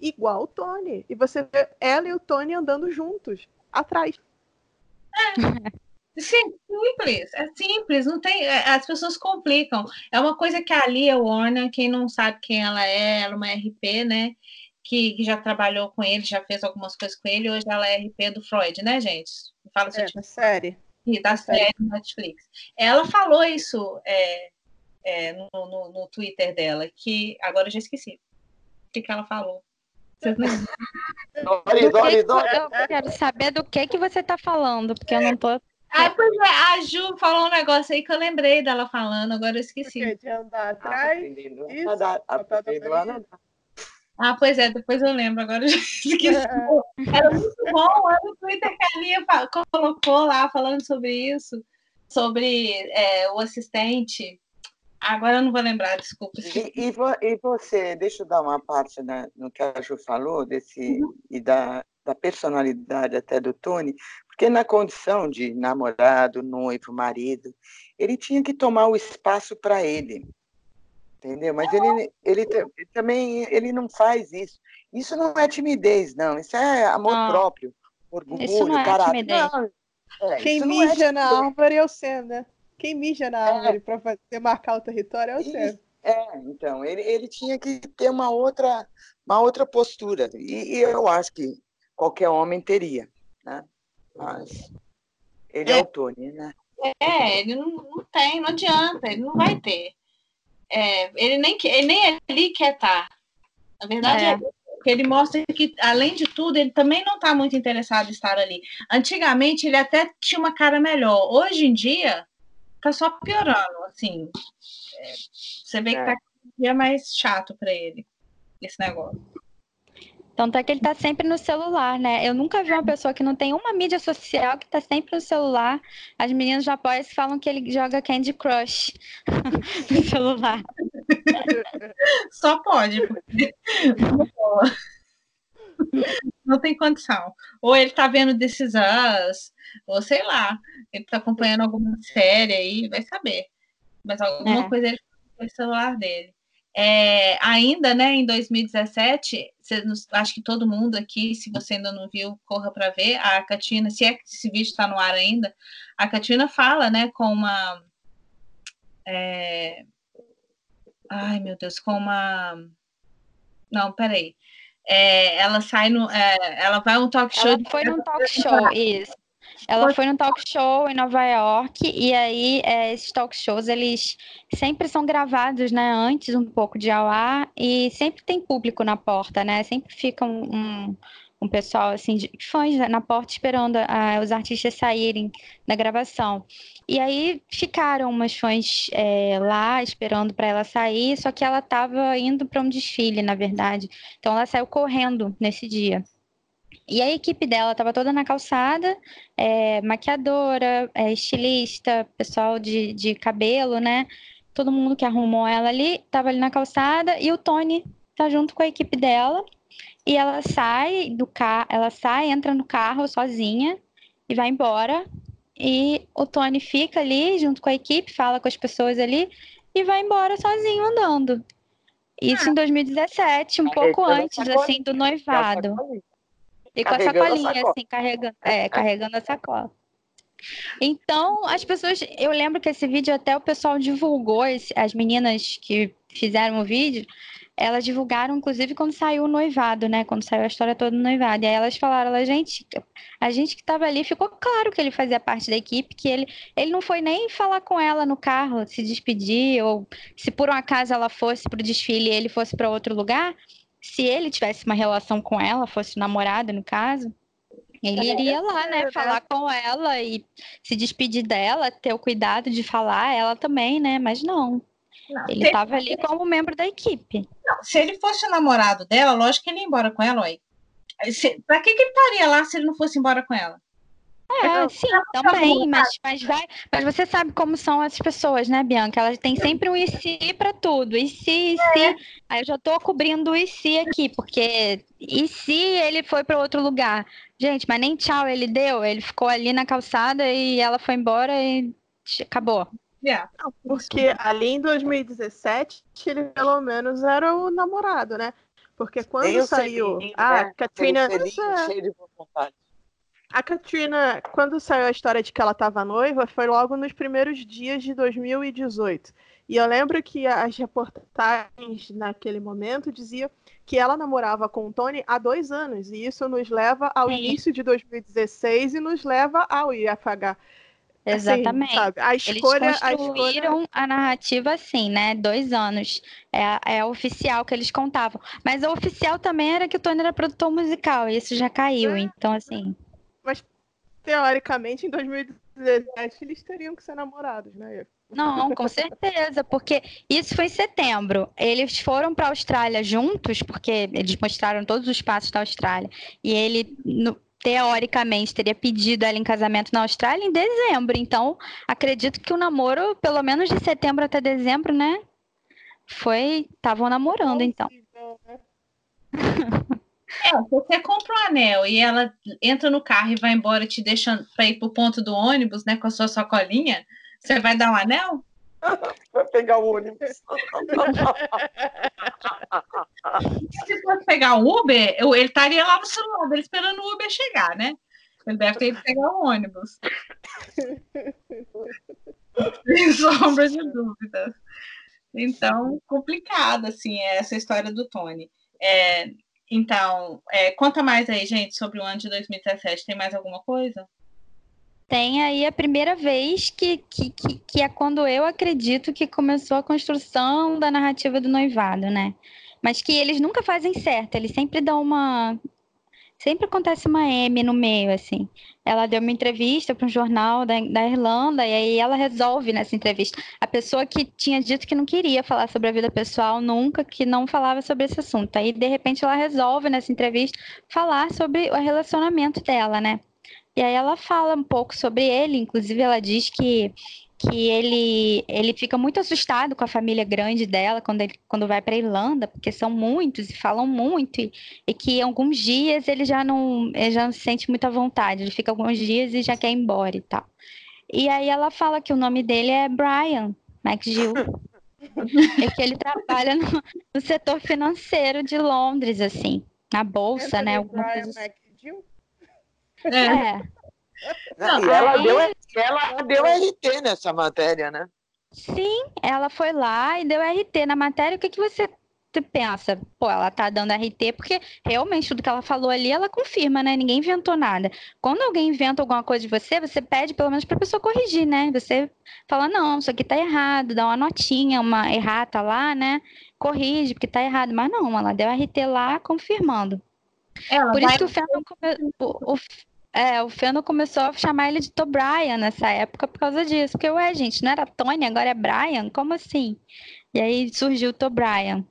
Igual o Tony. E você vê ela e o Tony andando juntos, atrás. É. <laughs> Simples, é simples, não tem. É, as pessoas complicam. É uma coisa que a Lia Warner, quem não sabe quem ela é, ela é uma RP, né? Que, que já trabalhou com ele, já fez algumas coisas com ele, hoje ela é RP do Freud, né, gente? Fala é, série e da série Netflix. Ela falou isso é, é, no, no, no, Twitter dela, que agora eu já esqueci o que, que ela falou. Dori, Dori, Dori. Eu quero saber do que, que você está falando, porque eu não tô. Ah, pois é, a Ju falou um negócio aí que eu lembrei dela falando, agora eu esqueci. De andar atrás. Aprendendo a nadar. Aprendendo a nadar. Ah, pois é, depois eu lembro, agora eu já <laughs> esqueci. É. Era muito bom, era o Twitter que a Lia colocou lá falando sobre isso, sobre é, o assistente. Agora eu não vou lembrar, desculpa. E, e, e, você, deixa eu dar uma parte né, no que a Ju falou, desse, uhum. e da, da personalidade até do Tony, porque na condição de namorado, noivo, marido, ele tinha que tomar o espaço para ele entendeu? Mas ele, ele, ele, também ele não faz isso. Isso não é timidez, não. Isso é amor não. próprio, orgulho, isso não é caráter. Timidez. Não, é, Quem é mija é na árvore é o Senna. Quem mija na é. árvore para demarcar o território é o Senna. É, então, ele, ele tinha que ter uma outra, uma outra postura. E, e eu acho que qualquer homem teria, né? Mas ele é, é o Tony, né? É, ele não, não tem, não adianta, ele não vai ter. É, ele, nem, ele nem ali quer estar. Tá. Na verdade, é. é que ele mostra que, além de tudo, ele também não está muito interessado em estar ali. Antigamente, ele até tinha uma cara melhor. Hoje em dia, está só piorando. Assim, é, você vê que está é. dia mais chato para ele, esse negócio. Tanto é que ele está sempre no celular, né? Eu nunca vi uma pessoa que não tem uma mídia social que está sempre no celular. As meninas japonesas falam que ele joga Candy Crush <laughs> no celular. Só pode. Não tem condição. Ou ele está vendo This ou sei lá, ele está acompanhando alguma série aí, vai saber. Mas alguma é. coisa ele faz no celular dele. É, ainda, né, em 2017, acho que todo mundo aqui, se você ainda não viu, corra para ver. A Catina, se é que esse vídeo está no ar ainda, a Catina fala, né, com uma. É, ai, meu Deus, com uma. Não, peraí. É, ela sai no. É, ela vai um talk show. Ela foi num talk show, isso. Ela foi num talk show em Nova York e aí é, esses talk shows eles sempre são gravados, né, antes um pouco de ao ar e sempre tem público na porta, né? Sempre fica um, um, um pessoal assim de fãs na porta esperando uh, os artistas saírem da gravação. E aí ficaram umas fãs é, lá esperando para ela sair, só que ela estava indo para um desfile, na verdade. Então ela saiu correndo nesse dia. E a equipe dela estava toda na calçada, é, maquiadora, é, estilista, pessoal de, de cabelo, né? Todo mundo que arrumou ela ali estava ali na calçada e o Tony tá junto com a equipe dela. E ela sai do carro, ela sai, entra no carro sozinha e vai embora. E o Tony fica ali junto com a equipe, fala com as pessoas ali e vai embora sozinho andando. Isso ah. em 2017, um pouco antes assim do noivado. E com a sacolinha, a assim, carregando, é, carregando a sacola. Então, as pessoas. Eu lembro que esse vídeo até o pessoal divulgou, esse, as meninas que fizeram o vídeo, elas divulgaram, inclusive, quando saiu o noivado, né? Quando saiu a história toda do noivado. E aí elas falaram, a gente, a gente que estava ali, ficou claro que ele fazia parte da equipe, que ele, ele não foi nem falar com ela no carro, se despedir, ou se por um acaso ela fosse para o desfile e ele fosse para outro lugar, se ele tivesse uma relação com ela, fosse namorada no caso, ele iria lá, né, falar com ela e se despedir dela, ter o cuidado de falar, ela também, né? Mas não. não ele estava ali como membro da equipe. Não, se ele fosse o namorado dela, lógico que ele ia embora com ela, oi. Pra que, que ele estaria lá se ele não fosse embora com ela? É, sim, também, mas, mas, vai, mas você sabe como são as pessoas, né, Bianca? Elas têm sempre um e se para tudo. E se, e se. É. Aí eu já tô cobrindo o e se aqui, porque e se ele foi para outro lugar? Gente, mas nem tchau ele deu, ele ficou ali na calçada e ela foi embora e acabou. Yeah. Porque ali em 2017, ele pelo menos era o namorado, né? Porque quando eu saiu. Sei, ah, né? Katrina. Cheio de vontade. A Katrina, quando saiu a história de que ela estava noiva, foi logo nos primeiros dias de 2018. E eu lembro que as reportagens naquele momento diziam que ela namorava com o Tony há dois anos. E isso nos leva ao Sim. início de 2016 e nos leva ao IFH. Assim, Exatamente. Assim, a escolha, eles construíram a, escolha... a, narrativa assim, né? Dois anos. É, é oficial que eles contavam. Mas o oficial também era que o Tony era produtor musical. E isso já caiu. É. Então, assim. Mas, teoricamente, em 2017, eles teriam que ser namorados, né? Não, com certeza, porque isso foi em setembro. Eles foram para a Austrália juntos, porque eles mostraram todos os passos da Austrália. E ele, no, teoricamente, teria pedido ela em casamento na Austrália em dezembro. Então, acredito que o namoro, pelo menos de setembro até dezembro, né? Foi. Estavam namorando, então. <laughs> É, você compra um anel e ela entra no carro e vai embora te deixando para ir pro ponto do ônibus, né, com a sua sacolinha, você vai dar um anel? Vai pegar o ônibus. Se fosse pegar o Uber, ele estaria lá no celular dele esperando o Uber chegar, né? Ele deve ter ido pegar o ônibus. Sem <laughs> sombra de dúvidas. Então, complicado, assim, essa história do Tony. É, então, é, conta mais aí, gente, sobre o ano de 2017. Tem mais alguma coisa? Tem aí a primeira vez que, que, que, que é quando eu acredito que começou a construção da narrativa do noivado, né? Mas que eles nunca fazem certo, eles sempre dão uma sempre acontece uma M no meio, assim. Ela deu uma entrevista para um jornal da, da Irlanda e aí ela resolve nessa entrevista. A pessoa que tinha dito que não queria falar sobre a vida pessoal nunca, que não falava sobre esse assunto. Aí, de repente, ela resolve nessa entrevista falar sobre o relacionamento dela, né? E aí ela fala um pouco sobre ele, inclusive ela diz que que ele, ele fica muito assustado com a família grande dela quando, ele, quando vai para Irlanda, porque são muitos e falam muito, e, e que alguns dias ele já não, ele já não se sente muita vontade, ele fica alguns dias e já quer ir embora e tal. E aí ela fala que o nome dele é Brian McGill. é <laughs> que ele trabalha no, no, setor financeiro de Londres, assim, na bolsa, né? Brian coisa... McGill? É. é. Não, e ela, aí... deu, ela deu RT nessa matéria, né? Sim, ela foi lá e deu RT na matéria. O que, que você pensa? Pô, ela tá dando RT porque realmente tudo que ela falou ali, ela confirma, né? Ninguém inventou nada. Quando alguém inventa alguma coisa de você, você pede pelo menos pra pessoa corrigir, né? Você fala, não, isso aqui tá errado, dá uma notinha, uma errata lá, né? Corrige, porque tá errado. Mas não, ela deu RT lá confirmando. Ela Por isso que o Fernando come... o, é, o Feno começou a chamar ele de To Brian nessa época por causa disso. Porque, ué, gente, não era Tony, agora é Brian? Como assim? E aí surgiu o To Brian.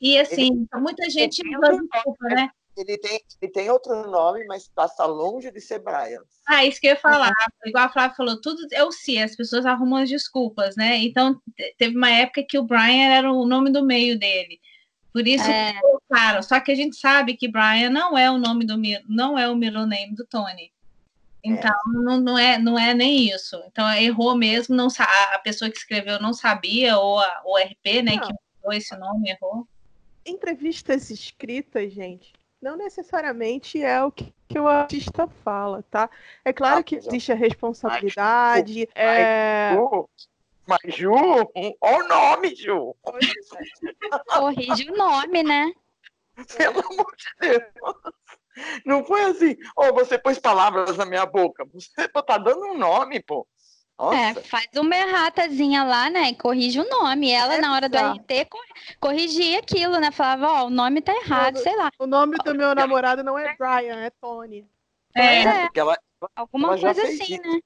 E assim, ele, muita gente desculpa, né? Ele tem, ele tem outro nome, mas passa longe de ser Brian. Ah, isso que eu ia falar. Uhum. Igual a Flávia falou, tudo é o si, as pessoas arrumam as desculpas, né? Então, teve uma época que o Brian era o nome do meio dele. Por isso é. colocaram. Só que a gente sabe que Brian não é o nome do não é o middle name do Tony. Então é. Não, não, é não é nem isso. Então errou mesmo, não a pessoa que escreveu não sabia ou a, o RP, né, não. que mudou esse nome errou. Entrevistas escritas, gente, não necessariamente é o que, que o artista fala, tá? É claro ah, que existe a responsabilidade. É... mas, Ju, olha o nome, Ju. Corrige o nome, né? Pelo amor de Deus. Não foi assim, oh, você pôs palavras na minha boca. Você tá dando um nome, pô. Nossa. É, faz uma erratazinha lá, né? E corrige o nome. Ela, é na hora do RT, corrigia aquilo, né? Falava, ó, oh, o nome tá errado, o, sei lá. O nome do meu namorado não é Brian, é Tony. É, é. porque ela, alguma ela coisa assim, isso. né?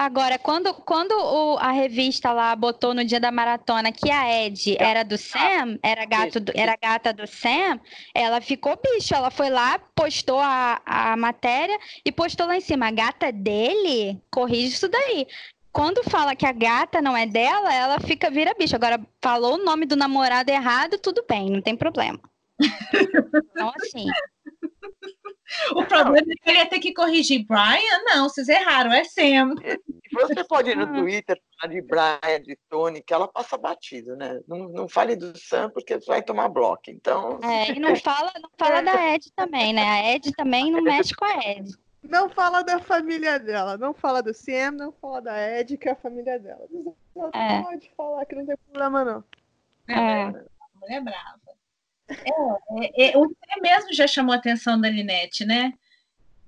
Agora, quando, quando o, a revista lá botou no dia da maratona que a Ed era do Sam, era, gato do, era gata do Sam, ela ficou bicho. Ela foi lá, postou a, a matéria e postou lá em cima. A gata dele? Corrige isso daí. Quando fala que a gata não é dela, ela fica vira bicho. Agora, falou o nome do namorado errado, tudo bem, não tem problema. <laughs> então, assim. O problema é que ele ia ter que corrigir Brian. Não, vocês erraram, é Sam. <laughs> Você pode ir no Twitter de Brian, de Tony, que ela passa batido, né? Não, não fale do Sam porque você vai tomar bloco. Então. É, e não <laughs> fala, não fala da Ed também, né? A Ed também não mexe com a Ed. Não fala da família dela, não fala do Sam, não fala da Ed, que é a família dela. Não é. pode falar que não tem problema, não. É. Mulher brava. É, é, é, o Fê mesmo já chamou a atenção da Linette, né?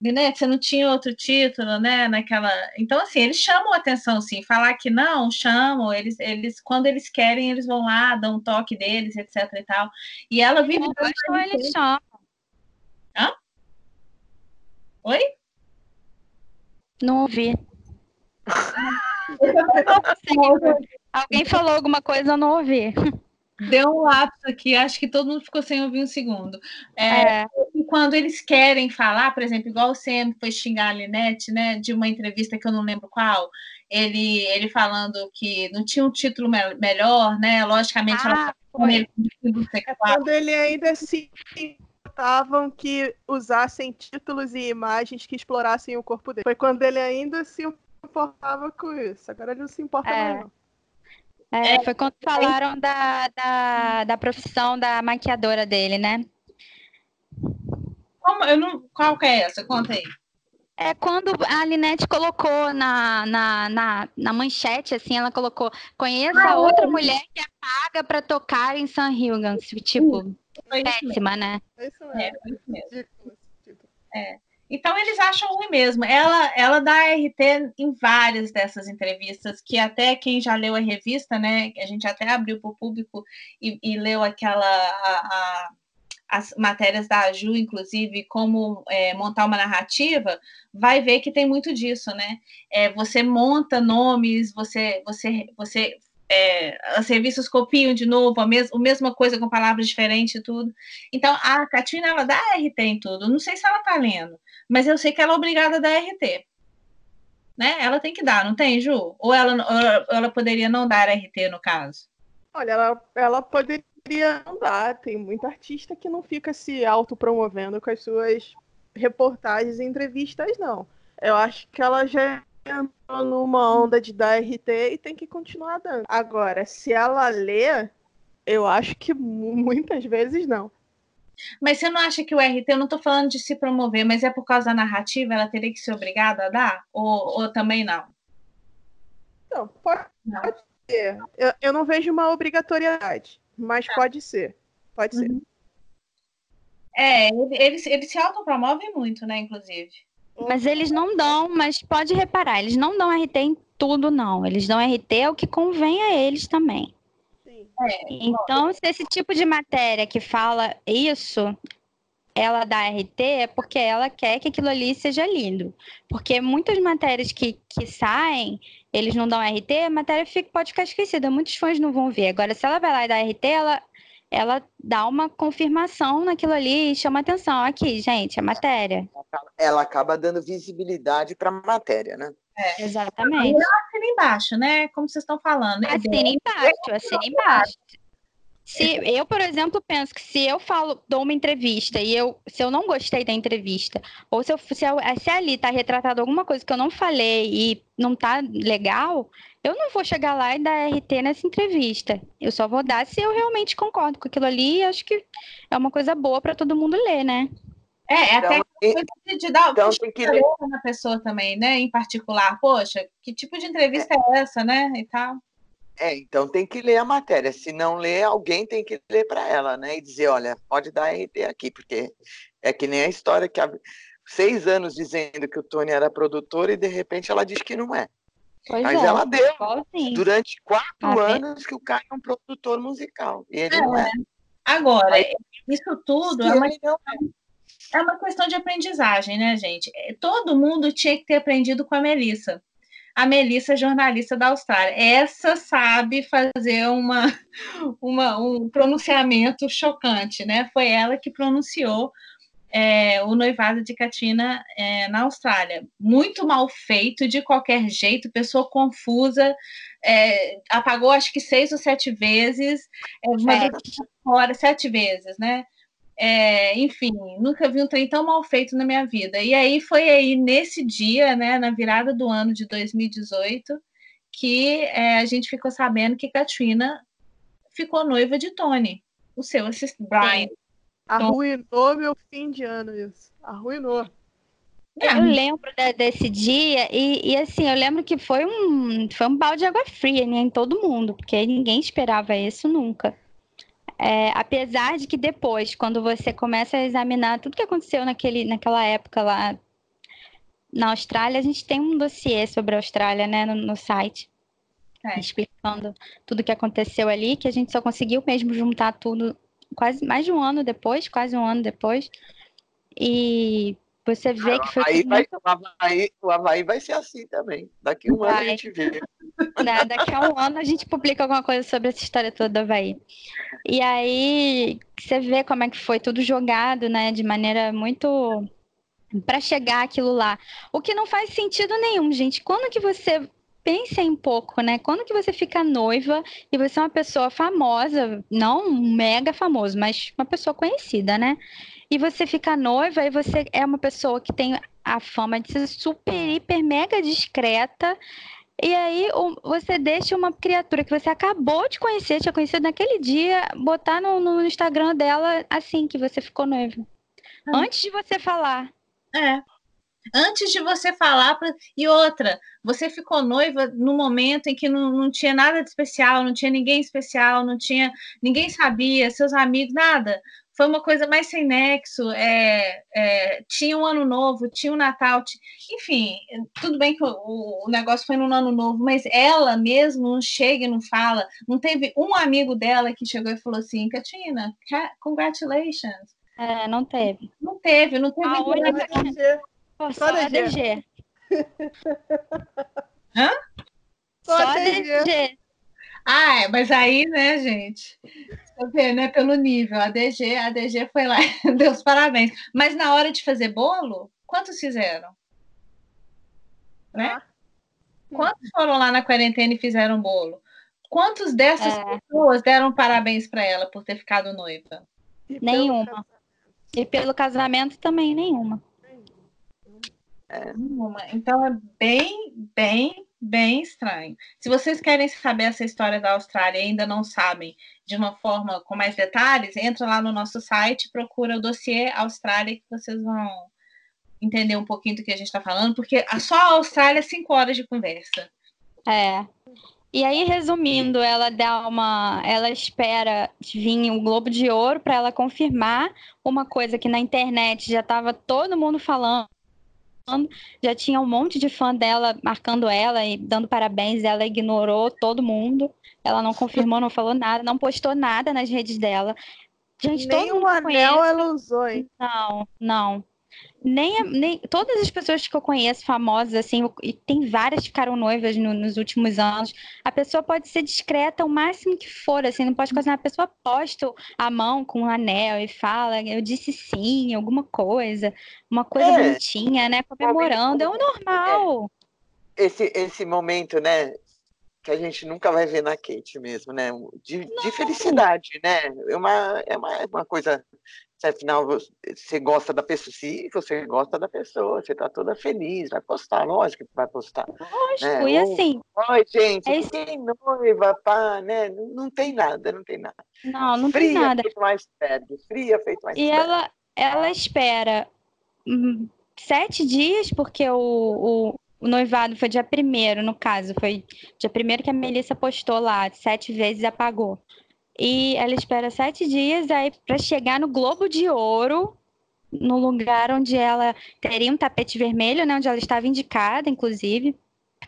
Linette, você não tinha outro título, né? Naquela. Então, assim, eles chamam a atenção, sim. Falar que não, chamam, eles, eles, quando eles querem, eles vão lá, dão um toque deles, etc e tal. E ela vive. Não, eles chamam. Hã? Oi? Não ouvi. <laughs> Alguém falou alguma coisa, eu não ouvi. Deu um lapso aqui, acho que todo mundo ficou sem ouvir um segundo. É, é. Quando eles querem falar, por exemplo, igual o CM foi xingar a Linette, né, de uma entrevista que eu não lembro qual, ele, ele falando que não tinha um título me melhor, né? Logicamente, ah, ela com ele é quando ele ainda se importavam que usassem títulos e imagens que explorassem o corpo dele. Foi quando ele ainda se importava com isso. Agora ele não se importa é. mais, não. É, é, foi quando falaram da, da, da profissão da maquiadora dele, né? Como, eu não, qual que é essa? Conta aí. É quando a Linette colocou na, na, na, na manchete, assim, ela colocou: conheça ah, outra é. mulher que é paga para tocar em San Hilgans. Tipo, péssima, né? É isso mesmo. É, isso mesmo. É. Então eles acham ruim mesmo. Ela, ela dá RT em várias dessas entrevistas, que até quem já leu a revista, né? A gente até abriu para o público e, e, leu aquela a, a, as matérias da Ju, inclusive, como é, montar uma narrativa, vai ver que tem muito disso, né? É, você monta nomes, você, você, você é, as revistas copiam de novo a, mes a mesma coisa com palavras diferentes e tudo. Então, a Katina, ela dá RT em tudo. Não sei se ela está lendo, mas eu sei que ela é obrigada a dar RT. Né? Ela tem que dar, não tem, Ju? Ou ela, ou ela poderia não dar RT, no caso? Olha, ela, ela poderia não dar. Tem muita artista que não fica se autopromovendo com as suas reportagens e entrevistas, não. Eu acho que ela já entrou numa onda de dar RT e tem que continuar dando. Agora, se ela lê, eu acho que muitas vezes não. Mas você não acha que o RT, eu não estou falando de se promover, mas é por causa da narrativa, ela teria que ser obrigada a dar? Ou, ou também não? Não, pode, não. pode ser. Eu, eu não vejo uma obrigatoriedade, mas tá. pode ser. Pode uhum. ser. É, eles, eles se autopromovem muito, né, inclusive. Mas eles não dão, mas pode reparar, eles não dão RT em tudo, não. Eles dão RT ao que convém a eles também. É, então, se esse tipo de matéria que fala isso, ela dá RT, é porque ela quer que aquilo ali seja lindo. Porque muitas matérias que, que saem, eles não dão RT, a matéria fica, pode ficar esquecida. Muitos fãs não vão ver. Agora, se ela vai lá e dá RT, ela, ela dá uma confirmação naquilo ali e chama atenção. Aqui, gente, a matéria. Ela acaba dando visibilidade para a matéria, né? É. Exatamente. E assina embaixo, né? Como vocês estão falando. Assina embaixo, assina embaixo. Se eu, por exemplo, penso que se eu falo, dou uma entrevista e eu, se eu não gostei da entrevista, ou se, eu, se, eu, se ali está retratado alguma coisa que eu não falei e não tá legal, eu não vou chegar lá e dar RT nessa entrevista. Eu só vou dar se eu realmente concordo com aquilo ali e acho que é uma coisa boa para todo mundo ler, né? É, é então, até coisa de dar então, tem que ler na pessoa também, né? Em particular, poxa, que tipo de entrevista é, é essa, né? E tal. É, então tem que ler a matéria. Se não ler, alguém tem que ler para ela, né? E dizer, olha, pode dar RT aqui, porque é que nem a história que há seis anos dizendo que o Tony era produtor e de repente ela diz que não é. Pois Mas é, ela deu durante quatro tá anos que o cara é um produtor musical. E ele é, não é. Agora, isso tudo é uma, questão, é uma questão de aprendizagem, né, gente? É, todo mundo tinha que ter aprendido com a Melissa a Melissa, jornalista da Austrália. Essa sabe fazer uma, <laughs> uma, um pronunciamento chocante, né? Foi ela que pronunciou é, o noivado de Katina é, na Austrália. Muito mal feito, de qualquer jeito, pessoa confusa, é, apagou acho que seis ou sete vezes, é, sete. Fora, sete vezes, né? É, enfim, nunca vi um trem tão mal feito na minha vida. E aí foi aí nesse dia, né, na virada do ano de 2018, que é, a gente ficou sabendo que Katrina ficou noiva de Tony, o seu assistente, Brian. Arruinou meu fim de ano isso. Arruinou. Eu lembro de, desse dia e, e, assim, eu lembro que foi um, foi um balde de água fria né, em todo mundo, porque ninguém esperava isso nunca. É, apesar de que depois, quando você começa a examinar tudo que aconteceu naquele, naquela época lá na Austrália, a gente tem um dossiê sobre a Austrália, né, no, no site, é. explicando tudo o que aconteceu ali, que a gente só conseguiu mesmo juntar tudo quase mais de um ano depois, quase um ano depois. E Você vê que foi. Aí vai, o, Havaí, o Havaí vai ser assim também. Daqui um vai. ano a gente vê. <laughs> Né, daqui a um ano a gente publica alguma coisa sobre essa história toda do Havaí. E aí você vê como é que foi tudo jogado, né? De maneira muito. para chegar aquilo lá. O que não faz sentido nenhum, gente. Quando que você pensem um pouco, né? Quando que você fica noiva e você é uma pessoa famosa, não mega famoso, mas uma pessoa conhecida, né? E você fica noiva e você é uma pessoa que tem a fama de ser super, hiper, mega discreta. E aí você deixa uma criatura que você acabou de conhecer, tinha conhecido naquele dia, botar no, no Instagram dela assim que você ficou noiva. Ah. Antes de você falar. É antes de você falar. Pra... E outra, você ficou noiva no momento em que não, não tinha nada de especial, não tinha ninguém especial, não tinha. ninguém sabia, seus amigos, nada. Foi uma coisa mais sem nexo. É, é, tinha um ano novo, tinha um Natal, t... enfim, tudo bem que o, o, negócio foi no ano novo, mas ela mesmo não chega e não fala. Não teve um amigo dela que chegou e falou assim: Katina, congratulations. É, não teve. Não teve, não teve. A única... Pô, só, só ADG. Hã? Só, só ADG. Ah, é, mas aí, né, gente? Você vê, né, pelo nível. A DG, a DG foi lá, <laughs> deu os parabéns. Mas na hora de fazer bolo, quantos fizeram? Né? Ah. Quantos foram lá na quarentena e fizeram bolo? Quantos dessas é. pessoas deram parabéns para ela por ter ficado noiva? Nenhuma. E pelo casamento também, nenhuma. É, então é bem, bem, bem estranho. Se vocês querem saber essa história da Austrália e ainda não sabem de uma forma com mais detalhes, entra lá no nosso site, procura o dossiê Austrália que vocês vão entender um pouquinho do que a gente está falando, porque só a Austrália é cinco horas de conversa. É. E aí, resumindo, ela dá uma. Ela espera vir o um Globo de Ouro para ela confirmar uma coisa que na internet já estava todo mundo falando já tinha um monte de fã dela marcando ela e dando parabéns, ela ignorou todo mundo. Ela não confirmou, não falou nada, não postou nada nas redes dela. Gente, Nem o anel conhece... ela usou, hein? Não, não nem, nem todas as pessoas que eu conheço famosas assim e tem várias que ficaram noivas no, nos últimos anos a pessoa pode ser discreta o máximo que for assim não pode coisa a pessoa posta a mão com um anel e fala eu disse sim alguma coisa uma coisa é, bonitinha né comemorando é o normal é. esse esse momento né que a gente nunca vai ver na Kate mesmo, né? De, de felicidade, né? É uma, é uma, é uma coisa se afinal você gosta da pessoa, se você gosta da pessoa, você está toda feliz, vai postar, lógico que vai postar. Lógico, né? e assim. Oi, gente, é fiquei noiva, pá, né? Não, não tem nada, não tem nada. Não, não fria, tem nada. Feito mais febre, fria feito mais E ela, ela espera hum, sete dias, porque o, o, o noivado foi dia primeiro, no caso, foi dia primeiro que a Melissa postou lá, sete vezes apagou. E ela espera sete dias aí para chegar no Globo de Ouro, no lugar onde ela teria um tapete vermelho, né, onde ela estava indicada, inclusive,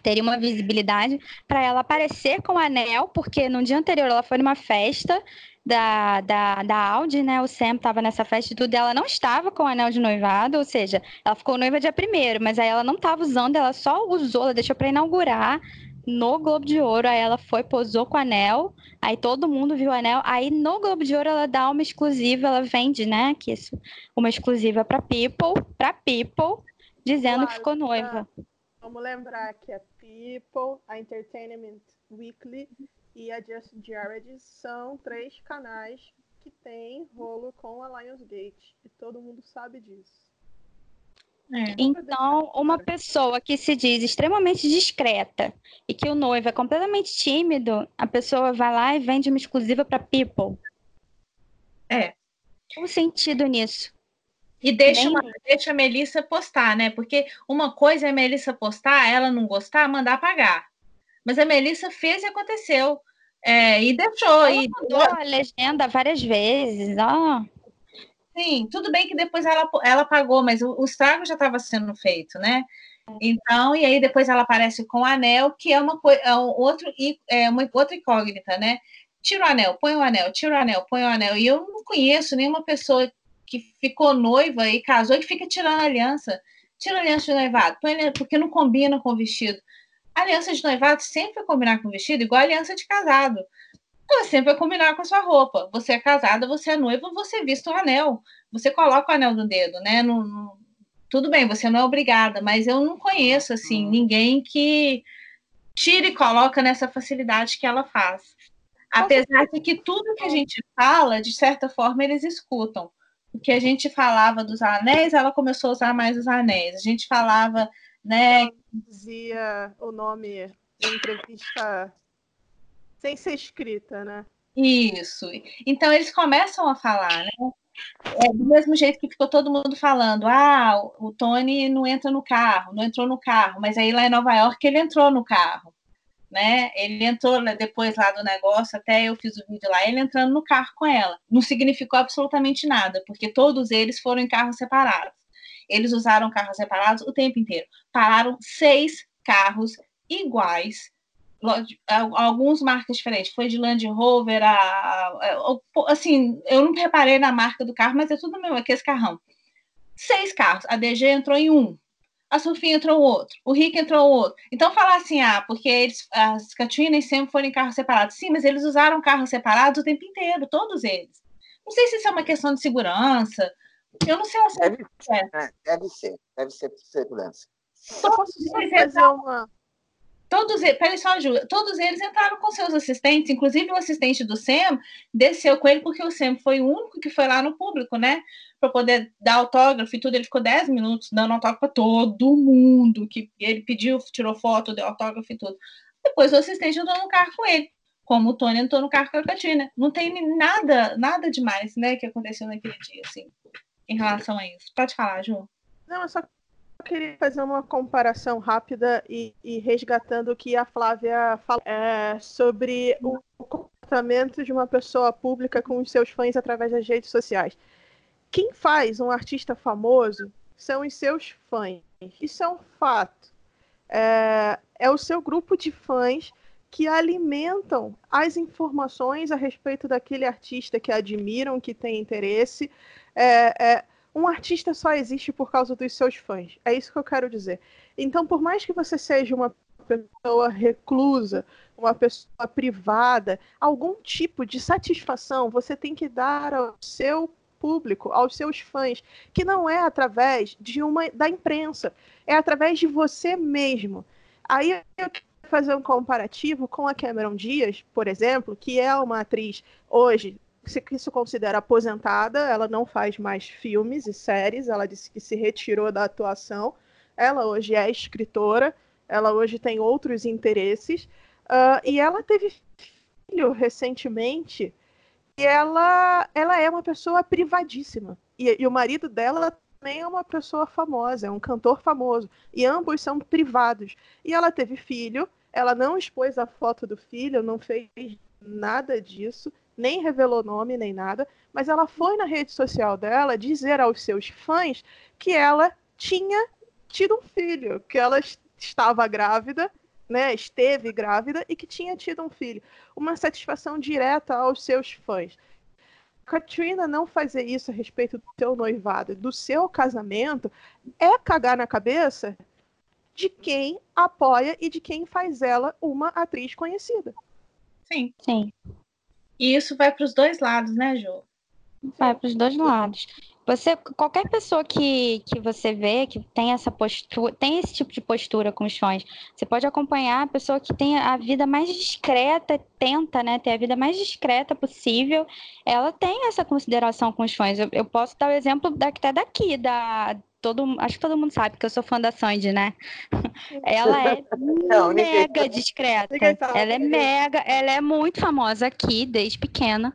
teria uma visibilidade para ela aparecer com o anel, porque no dia anterior ela foi numa festa da, da, da Audi, né? O Sam estava nessa festa e tudo, e ela não estava com o anel de noivado, ou seja, ela ficou noiva dia primeiro, mas aí ela não estava usando, ela só usou, ela deixou para inaugurar no Globo de Ouro, aí ela foi, posou com o anel, aí todo mundo viu o anel, aí no Globo de Ouro ela dá uma exclusiva, ela vende, né, que isso, uma exclusiva para People, para People, dizendo claro, que ficou noiva. Vamos lembrar que a People, a Entertainment Weekly e a Just Jared são três canais que têm rolo com a Lionsgate, e todo mundo sabe disso. É. Então, uma pessoa que se diz extremamente discreta e que o noivo é completamente tímido, a pessoa vai lá e vende uma exclusiva para people. É. Qual o sentido nisso? E deixa, uma, deixa a Melissa postar, né? Porque uma coisa é a Melissa postar, ela não gostar, mandar pagar. Mas a Melissa fez e aconteceu. É, e deixou. Ela e mandou a legenda várias vezes. Ó. Sim, tudo bem que depois ela, ela pagou, mas o, o estrago já estava sendo feito, né? Então, e aí depois ela aparece com o anel, que é uma coisa, é um outro, é uma outra incógnita, né? Tira o anel, põe o anel, tira o anel, põe o anel. E eu não conheço nenhuma pessoa que ficou noiva e casou e fica tirando aliança. Tira aliança de noivado, porque não combina com o vestido. A aliança de noivado sempre vai combinar com o vestido, igual a aliança de casado. Ela sempre vai combinar com a sua roupa. Você é casada, você é noiva, você viste o anel. Você coloca o anel no dedo, né? No, no... Tudo bem, você não é obrigada, mas eu não conheço, assim, ninguém que tira e coloca nessa facilidade que ela faz. Apesar de que tudo que a gente fala, de certa forma, eles escutam. O que a gente falava dos anéis, ela começou a usar mais os anéis. A gente falava, né? Dizia o nome em entrevista sem ser escrita, né? Isso. Então eles começam a falar, né? É do mesmo jeito que ficou todo mundo falando, ah, o Tony não entra no carro, não entrou no carro, mas aí lá em Nova York ele entrou no carro, né? Ele entrou depois lá do negócio, até eu fiz o vídeo lá, ele entrando no carro com ela. Não significou absolutamente nada, porque todos eles foram em carros separados. Eles usaram carros separados o tempo inteiro. Pararam seis carros iguais alguns marcas diferentes. Foi de Land Rover a, a, a, assim, eu não reparei na marca do carro, mas é tudo mesmo, aquele carrão. Seis carros. A DG entrou em um. A Sofia entrou em outro. O Rick entrou em outro. Então falar assim, ah, porque eles, as Katrina sempre foram em carros separados. Sim, mas eles usaram carros separados o tempo inteiro, todos eles. Não sei se isso é uma questão de segurança. Eu não sei se deve, é. deve ser, deve ser por segurança. Todos eles uma Todos, peraí só, Ju, todos eles entraram com seus assistentes, inclusive o assistente do Sam desceu com ele, porque o Sam foi o único que foi lá no público, né? Para poder dar autógrafo e tudo. Ele ficou 10 minutos dando autógrafo para todo mundo, que ele pediu, tirou foto, deu autógrafo e tudo. Depois o assistente entrou no carro com ele, como o Tony entrou no carro com a Katina. Não tem nada, nada demais, né, que aconteceu naquele dia, assim, em relação a isso. Pode falar, Ju. Não, é só queria fazer uma comparação rápida e, e resgatando o que a Flávia falou é, sobre o comportamento de uma pessoa pública com os seus fãs através das redes sociais. Quem faz um artista famoso são os seus fãs. Isso é um fato. É, é o seu grupo de fãs que alimentam as informações a respeito daquele artista que admiram, que tem interesse. É, é, um artista só existe por causa dos seus fãs. É isso que eu quero dizer. Então, por mais que você seja uma pessoa reclusa, uma pessoa privada, algum tipo de satisfação você tem que dar ao seu público, aos seus fãs, que não é através de uma da imprensa, é através de você mesmo. Aí eu quero fazer um comparativo com a Cameron Diaz, por exemplo, que é uma atriz hoje se, que se considera aposentada, ela não faz mais filmes e séries, ela disse que se retirou da atuação. Ela hoje é escritora, ela hoje tem outros interesses, uh, e ela teve filho recentemente, e ela, ela é uma pessoa privadíssima. E, e o marido dela também é uma pessoa famosa, é um cantor famoso, e ambos são privados. E ela teve filho, ela não expôs a foto do filho, não fez nada disso nem revelou nome nem nada, mas ela foi na rede social dela dizer aos seus fãs que ela tinha tido um filho, que ela estava grávida, né, esteve grávida e que tinha tido um filho. Uma satisfação direta aos seus fãs. Katrina não fazer isso a respeito do seu noivado, do seu casamento, é cagar na cabeça de quem apoia e de quem faz ela uma atriz conhecida. Sim. Sim. E isso vai para os dois lados, né, Ju? Vai para os dois lados. Você, qualquer pessoa que, que você vê que tem essa postura, tem esse tipo de postura com os fãs, você pode acompanhar a pessoa que tem a vida mais discreta, tenta, né, ter a vida mais discreta possível. Ela tem essa consideração com os fãs. Eu, eu posso dar o exemplo até daqui, da todo, acho que todo mundo sabe que eu sou fã da Sandy, né? <laughs> Ela é Não, mega discreta. Ela é mega, ela é muito famosa aqui desde pequena.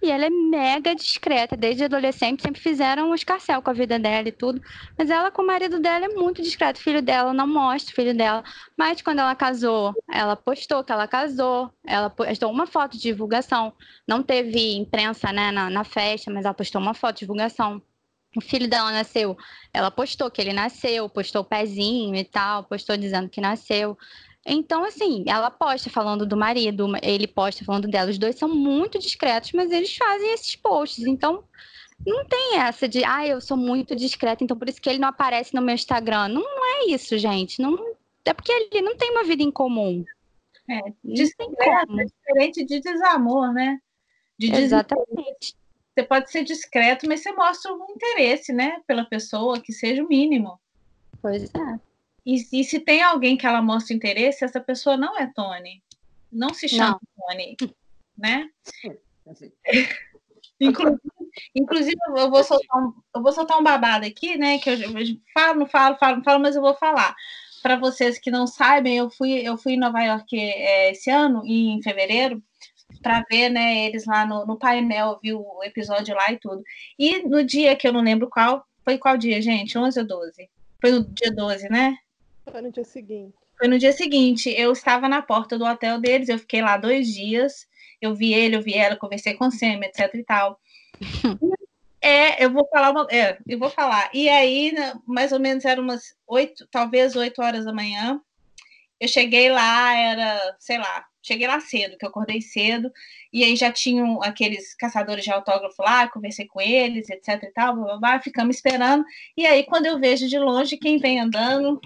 E ela é mega discreta, desde adolescente, sempre fizeram um escarcel com a vida dela e tudo. Mas ela com o marido dela é muito discreta. O filho dela não mostra o filho dela. Mas quando ela casou, ela postou que ela casou. Ela postou uma foto de divulgação. Não teve imprensa né, na, na festa, mas ela postou uma foto de divulgação o filho dela nasceu, ela postou que ele nasceu, postou o pezinho e tal, postou dizendo que nasceu. Então, assim, ela posta falando do marido, ele posta falando dela. Os dois são muito discretos, mas eles fazem esses posts. Então, não tem essa de, ah, eu sou muito discreta, então por isso que ele não aparece no meu Instagram. Não, não é isso, gente. Não, é porque ele não tem uma vida em comum. É, discreto é diferente de desamor, né? De Exatamente. Você pode ser discreto, mas você mostra um interesse, né, pela pessoa, que seja o mínimo. Pois é. E, e se tem alguém que ela mostra interesse, essa pessoa não é Tony. Não se chama não. Tony, né? <laughs> inclusive, inclusive, eu vou soltar um, eu vou soltar um babado aqui, né? Que eu, eu falo, não falo, falo, não falo, mas eu vou falar. Para vocês que não sabem, eu fui, eu fui em Nova York é, esse ano, em fevereiro, para ver, né, eles lá no, no painel, viu o episódio lá e tudo. E no dia que eu não lembro qual, foi qual dia, gente? 11 ou 12? Foi no dia 12, né? Foi no dia seguinte. Foi no dia seguinte. Eu estava na porta do hotel deles, eu fiquei lá dois dias. Eu vi ele, eu vi ela, conversei com o Sam, etc e tal. <laughs> É, eu vou falar uma, é, eu vou falar. E aí, né, mais ou menos eram umas oito, talvez oito horas da manhã. Eu cheguei lá, era, sei lá, cheguei lá cedo, que eu acordei cedo, e aí já tinham aqueles caçadores de autógrafo lá, conversei com eles, etc e tal, blá, blá, blá, ficamos esperando. E aí, quando eu vejo de longe quem vem andando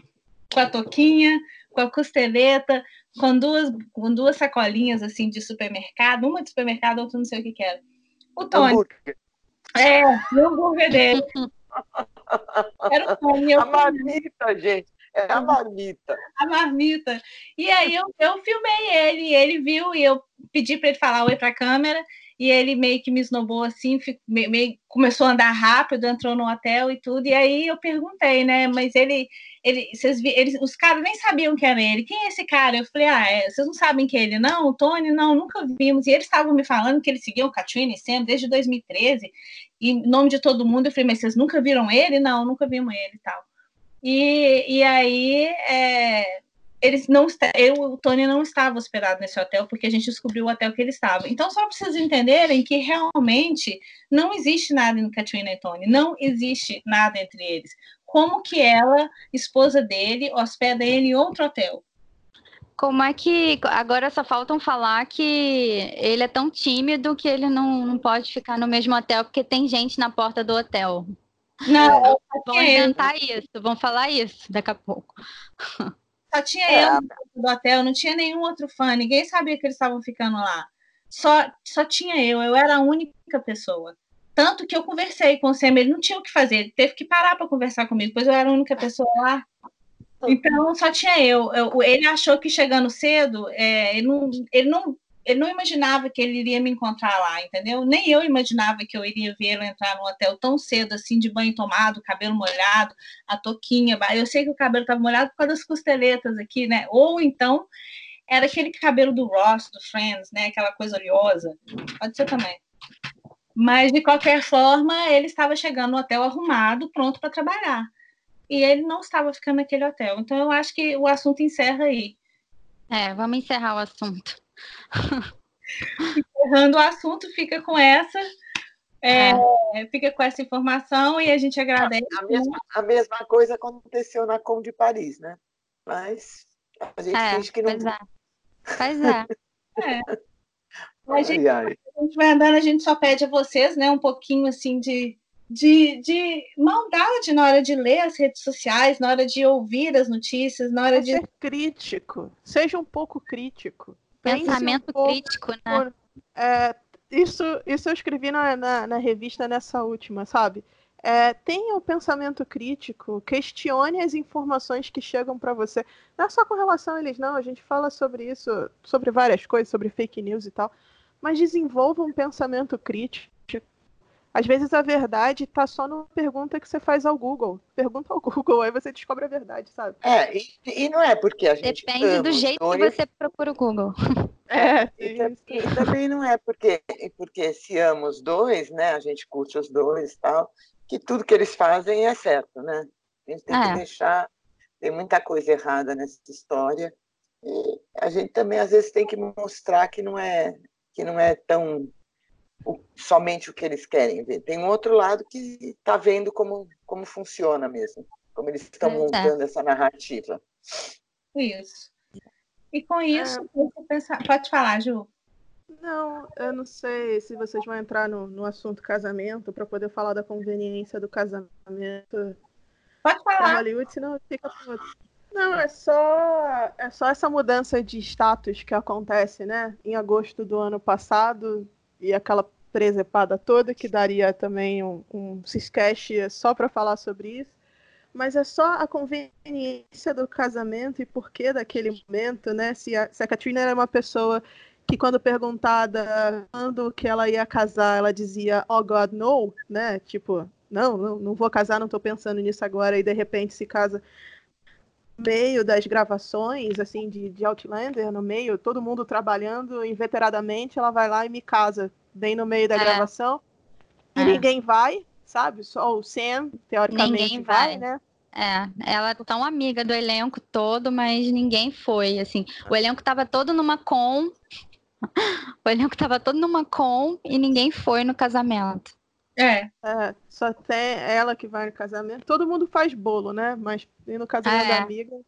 com a toquinha, com a costeleta, com duas, com duas sacolinhas assim de supermercado, uma de supermercado, outra não sei o que que era. O Tony. Hambúrguer. É, o hambúrguer dele. <laughs> Era o Tony. A marmita, gente. É a marmita. A marmita. E aí eu, eu filmei ele, ele viu e eu pedi para ele falar oi para a câmera e ele meio que me esnobou assim, meio, meio, começou a andar rápido, entrou no hotel e tudo. E aí eu perguntei, né? Mas ele, ele, vocês, eles, os caras nem sabiam que era ele. Quem é esse cara? Eu falei, ah, é, vocês não sabem que é ele? Não, o Tony, não, nunca vimos. E eles estavam me falando que ele seguia o Katrina sempre desde 2013. E em nome de todo mundo, eu falei, mas vocês nunca viram ele? Não, nunca vimos ele e tal. E, e aí, é, eles não eu o Tony não estava hospedado nesse hotel porque a gente descobriu o hotel que ele estava. Então só para vocês entenderem que realmente não existe nada em Katrina e Tony, não existe nada entre eles. Como que ela, esposa dele, hospeda ele em outro hotel? Como é que agora só faltam falar que ele é tão tímido que ele não, não pode ficar no mesmo hotel porque tem gente na porta do hotel. Não, é, vão inventar isso, vão falar isso daqui a pouco. Só tinha é. eu do hotel, não tinha nenhum outro fã, ninguém sabia que eles estavam ficando lá. Só, só tinha eu, eu era a única pessoa. Tanto que eu conversei com o Sam, ele não tinha o que fazer, ele teve que parar para conversar comigo, pois eu era a única pessoa lá. Então só tinha eu. eu ele achou que chegando cedo, é, ele, não, ele, não, ele não imaginava que ele iria me encontrar lá, entendeu? Nem eu imaginava que eu iria vê-lo entrar no hotel tão cedo, assim, de banho tomado, cabelo molhado, a toquinha. Eu sei que o cabelo estava molhado por causa das costeletas aqui, né? Ou então era aquele cabelo do Ross, do Friends, né? Aquela coisa oleosa. Pode ser também. Mas, de qualquer forma, ele estava chegando no hotel arrumado, pronto para trabalhar. E ele não estava ficando naquele hotel. Então, eu acho que o assunto encerra aí. É, vamos encerrar o assunto. Encerrando o assunto, fica com essa. É, é. Fica com essa informação e a gente agradece. A mesma, a mesma coisa aconteceu na Com de Paris, né? Mas a gente é, finge que não. Pois é. Pois é. é. A gente, a gente vai andando, a gente só pede a vocês, né, um pouquinho assim de, de, de maldade na hora de ler as redes sociais, na hora de ouvir as notícias, na hora de. Ser crítico. Seja um pouco crítico. Pensamento um pouco, crítico, né? É, isso, isso eu escrevi na, na, na revista nessa última, sabe? É, tenha o um pensamento crítico, questione as informações que chegam para você. Não é só com relação a eles, não. A gente fala sobre isso, sobre várias coisas, sobre fake news e tal mas desenvolva um pensamento crítico. Às vezes a verdade está só numa pergunta que você faz ao Google. Pergunta ao <laughs> Google, aí você descobre a verdade, sabe? É, e, e não é porque a gente. Depende do jeito que você procura o Google. <laughs> É, e, e, também não é porque, porque se ama os dois, né? A gente curte os dois e tal, que tudo que eles fazem é certo, né? A gente tem é. que deixar. Tem muita coisa errada nessa história. E a gente também, às vezes, tem que mostrar que não é que não é tão o, somente o que eles querem ver. Tem um outro lado que está vendo como, como funciona mesmo, como eles estão é, montando essa narrativa. Isso. E com isso, ah. pensar... pode falar, Ju. Não, eu não sei se vocês vão entrar no, no assunto casamento para poder falar da conveniência do casamento. Pode falar. Hollywood, senão fica Não, é só é só essa mudança de status que acontece, né? Em agosto do ano passado e aquela presepada toda que daria também um, um Ciscast só para falar sobre isso. Mas é só a conveniência do casamento e porquê daquele momento, né? Se a, se a Katrina era uma pessoa que quando perguntada quando que ela ia casar, ela dizia, oh God, no, né? Tipo, não, não, não vou casar, não estou pensando nisso agora, e de repente se casa meio das gravações, assim, de, de Outlander, no meio, todo mundo trabalhando inveteradamente, ela vai lá e me casa, bem no meio da é. gravação, e é. ninguém vai, sabe? Só o Sam, teoricamente, ninguém vai, vai né? É, ela é tão amiga do elenco todo, mas ninguém foi, assim. O elenco tava todo numa com, <laughs> o elenco tava todo numa com e ninguém foi no casamento. É. é. Só tem ela que vai no casamento. Todo mundo faz bolo, né? Mas no casamento é. da amiga.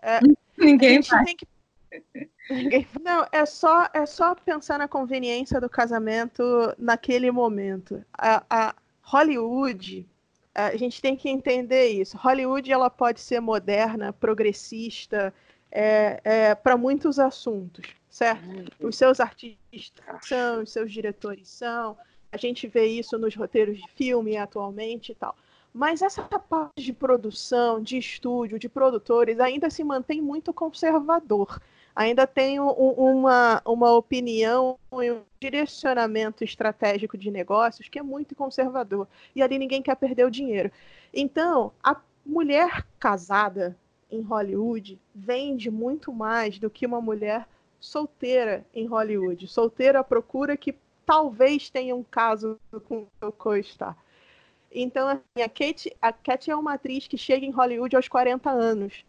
É, <laughs> ninguém vai. Que... <laughs> Não, é só, é só pensar na conveniência do casamento naquele momento. A, a Hollywood, a gente tem que entender isso. Hollywood ela pode ser moderna, progressista, é, é para muitos assuntos certo? Os seus artistas são, os seus diretores são, a gente vê isso nos roteiros de filme atualmente e tal. Mas essa parte de produção, de estúdio, de produtores, ainda se mantém muito conservador. Ainda tem um, uma, uma opinião e um direcionamento estratégico de negócios que é muito conservador. E ali ninguém quer perder o dinheiro. Então, a mulher casada em Hollywood vende muito mais do que uma mulher solteira em Hollywood. Solteira procura que talvez tenha um caso com o co-star. Então, assim, a Kate, a Kate é uma atriz que chega em Hollywood aos 40 anos.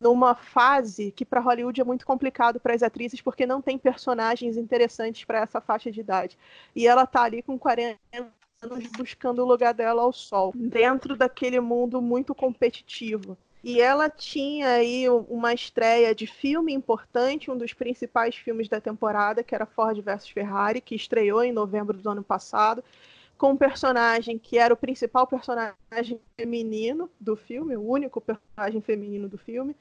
Numa fase que para Hollywood é muito complicado para as atrizes, porque não tem personagens interessantes para essa faixa de idade. E ela está ali com 40 anos buscando o lugar dela ao sol, dentro daquele mundo muito competitivo. E ela tinha aí uma estreia de filme importante, um dos principais filmes da temporada, que era Ford vs Ferrari, que estreou em novembro do ano passado, com um personagem que era o principal personagem feminino do filme, o único personagem feminino do filme.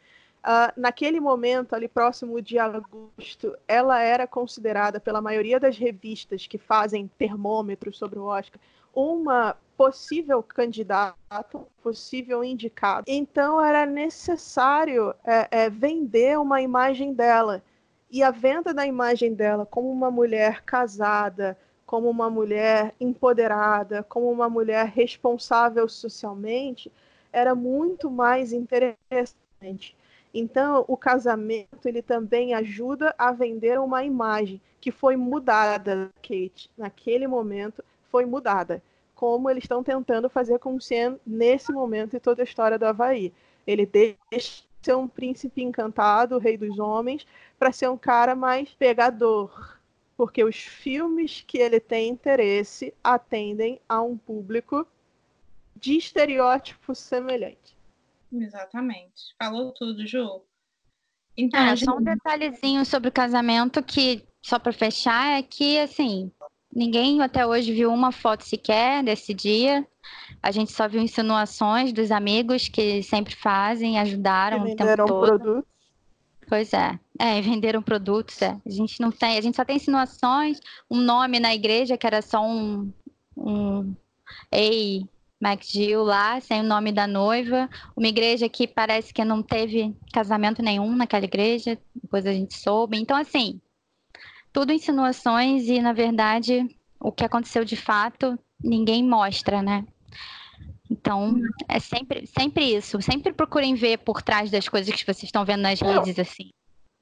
Uh, naquele momento, ali próximo de agosto, ela era considerada pela maioria das revistas que fazem termômetros sobre o Oscar uma possível candidato, possível indicado. Então era necessário é, é, vender uma imagem dela. E a venda da imagem dela como uma mulher casada, como uma mulher empoderada, como uma mulher responsável socialmente, era muito mais interessante. Então, o casamento ele também ajuda a vender uma imagem que foi mudada, Kate, naquele momento foi mudada como eles estão tentando fazer com o nesse momento e toda a história do Havaí. Ele deixa de ser um príncipe encantado, o rei dos homens, para ser um cara mais pegador. Porque os filmes que ele tem interesse atendem a um público de estereótipo semelhante. Exatamente. Falou tudo, Ju. Então, é, só um detalhezinho sobre o casamento que, só para fechar, é que, assim, Ninguém até hoje viu uma foto sequer desse dia. A gente só viu insinuações dos amigos que sempre fazem, ajudaram o tempo todo. Produtos. Pois é. É, venderam produtos, é. A gente não tem, a gente só tem insinuações, um nome na igreja que era só um, um Ei MacGill lá, sem o nome da noiva. Uma igreja que parece que não teve casamento nenhum naquela igreja, depois a gente soube. Então, assim, tudo insinuações e, na verdade, o que aconteceu de fato, ninguém mostra, né? Então, é sempre, sempre isso. Sempre procurem ver por trás das coisas que vocês estão vendo nas redes, assim.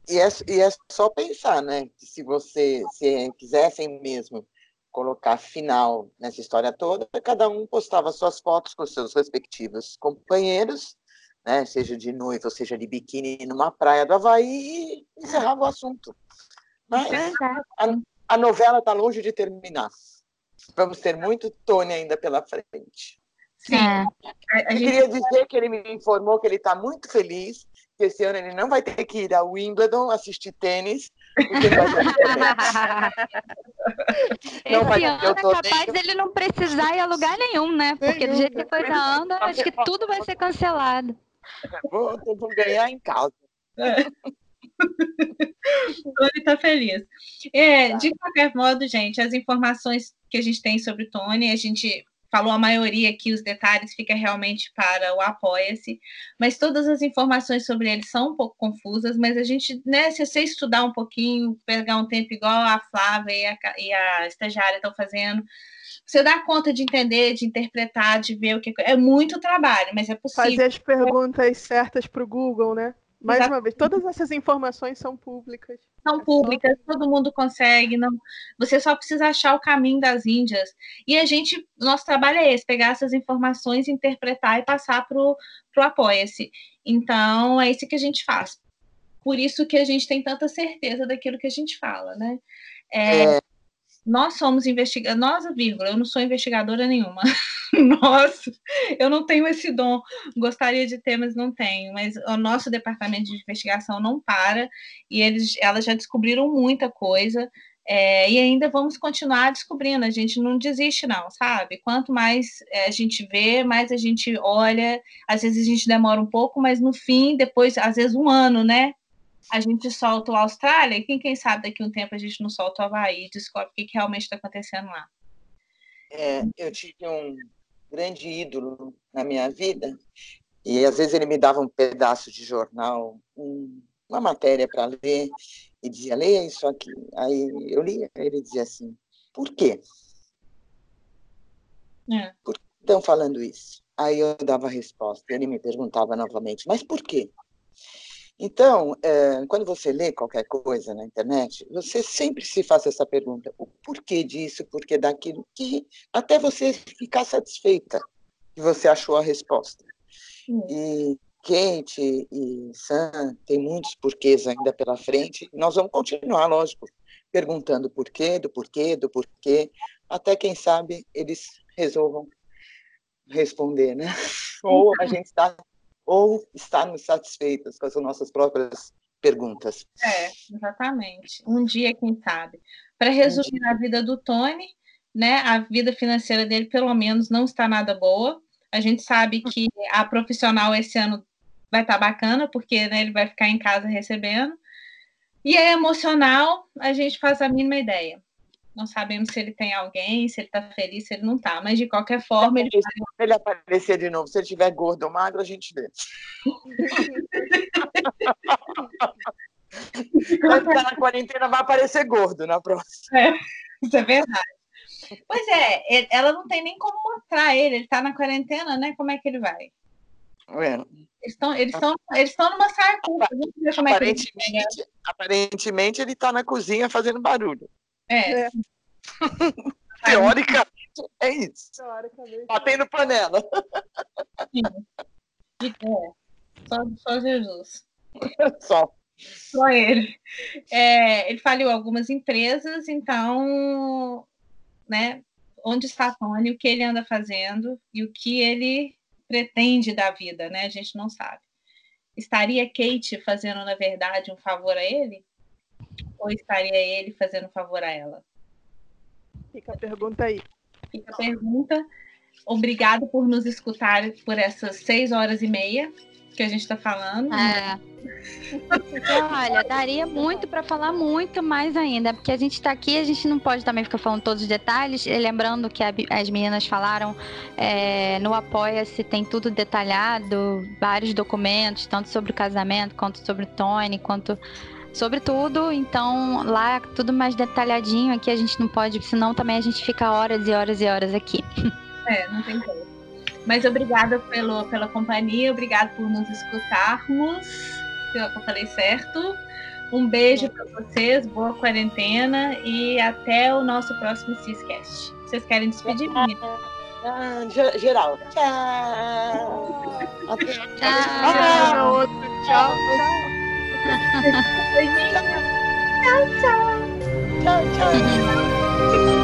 E é, e é só pensar, né? Que se você se quisessem mesmo colocar final nessa história toda, cada um postava suas fotos com seus respectivos companheiros, né? Seja de noiva, ou seja de biquíni numa praia do Havaí e encerrava o assunto. Mas a, a novela está longe de terminar. Vamos ter muito Tony ainda pela frente. Sim. É. Eu queria dizer que ele me informou que ele está muito feliz, que esse ano ele não vai ter que ir ao Wimbledon assistir tênis, Esse ano é capaz dele não precisar ir a lugar nenhum, né? Porque do jeito que a coisa anda, acho que tudo vai ser cancelado. Vou, vou ganhar em casa. É. <laughs> Tony tá feliz. É. De qualquer modo, gente, as informações que a gente tem sobre Tony, a gente falou a maioria aqui, os detalhes fica realmente para o Apoia-se, mas todas as informações sobre ele são um pouco confusas, mas a gente, né, se você estudar um pouquinho, pegar um tempo igual a Flávia e a, e a estagiária estão fazendo, você dá conta de entender, de interpretar, de ver o que é muito trabalho, mas é possível. Fazer as perguntas certas para o Google, né? Mais Exato. uma vez, todas essas informações são públicas. São é públicas, só... todo mundo consegue. Não, você só precisa achar o caminho das Índias. E a gente, nosso trabalho é esse: pegar essas informações, interpretar e passar para o Apoia-se. Então, é isso que a gente faz. Por isso que a gente tem tanta certeza daquilo que a gente fala, né? É, é nós somos investigadores, nós, vírgula, eu não sou investigadora nenhuma. <laughs> Nossa, eu não tenho esse dom. Gostaria de ter, mas não tenho. Mas o nosso departamento de investigação não para e eles, elas já descobriram muita coisa. É, e ainda vamos continuar descobrindo, a gente não desiste, não, sabe? Quanto mais é, a gente vê, mais a gente olha, às vezes a gente demora um pouco, mas no fim, depois, às vezes um ano, né? A gente solta o Austrália, e quem, quem sabe daqui a um tempo a gente não solta o Havaí e descobre o que, que realmente está acontecendo lá. É, eu tive um grande ídolo na minha vida, e às vezes ele me dava um pedaço de jornal, um, uma matéria para ler, e dizia, leia isso aqui. Aí eu lia, ele dizia assim, por quê? É. Por que estão falando isso? Aí eu dava a resposta, ele me perguntava novamente, mas por quê? Então, é, quando você lê qualquer coisa na internet, você sempre se faz essa pergunta: o porquê disso, o porquê daquilo, que até você ficar satisfeita que você achou a resposta. Hum. E Kate e Sam tem muitos porquês ainda pela frente. Nós vamos continuar, lógico, perguntando porquê, do porquê, do porquê, até quem sabe eles resolvam responder, né? Ou <laughs> a gente está ou estarmos satisfeitas com as nossas próprias perguntas. É, exatamente. Um dia, quem sabe. Para resumir um a vida do Tony, né, a vida financeira dele, pelo menos, não está nada boa. A gente sabe que a profissional esse ano vai estar tá bacana, porque né, ele vai ficar em casa recebendo. E é emocional, a gente faz a mínima ideia. Não sabemos se ele tem alguém, se ele está feliz, se ele não está. Mas de qualquer forma, ele. Se ele aparecer de novo, se ele estiver gordo ou magro, a gente vê. <laughs> Vai ficar na quarentena, vai aparecer gordo na próxima. É, isso é verdade. Pois é, ela não tem nem como mostrar ele, ele está na quarentena, né? Como é que ele vai? É. Eles estão eles estão eles estão numa saia curta. Aparentemente, é aparentemente ele está na cozinha fazendo barulho. É. é. <laughs> Teoricamente é isso. Teoricamente. Batendo panela. Sim. É. Só, só Jesus. <laughs> Só. Só ele. É, ele faliu algumas empresas, então, né? Onde está Tony, o que ele anda fazendo e o que ele pretende da vida, né? A gente não sabe. Estaria Kate fazendo, na verdade, um favor a ele? Ou estaria ele fazendo favor a ela? Fica a pergunta aí. Fica a pergunta. Obrigado por nos escutar por essas seis horas e meia que a gente está falando. É. Olha, daria muito para falar muito mais ainda, porque a gente está aqui, a gente não pode também ficar falando todos os detalhes. lembrando que a, as meninas falaram é, no Apoia-se tem tudo detalhado, vários documentos, tanto sobre o casamento, quanto sobre o Tony, quanto sobre tudo. Então, lá tudo mais detalhadinho. Aqui a gente não pode, senão também a gente fica horas e horas e horas aqui. <laughs> É, não tem como. Mas obrigada pelo, pela companhia, obrigada por nos escutarmos. Se eu falei certo. Um beijo para vocês, boa quarentena e até o nosso próximo Ciscast. Vocês querem despedir, menina? Ah, geral. Tchau. Tchau. Tchau. Tchau. Tchau. tchau, tchau. Tchau, tchau.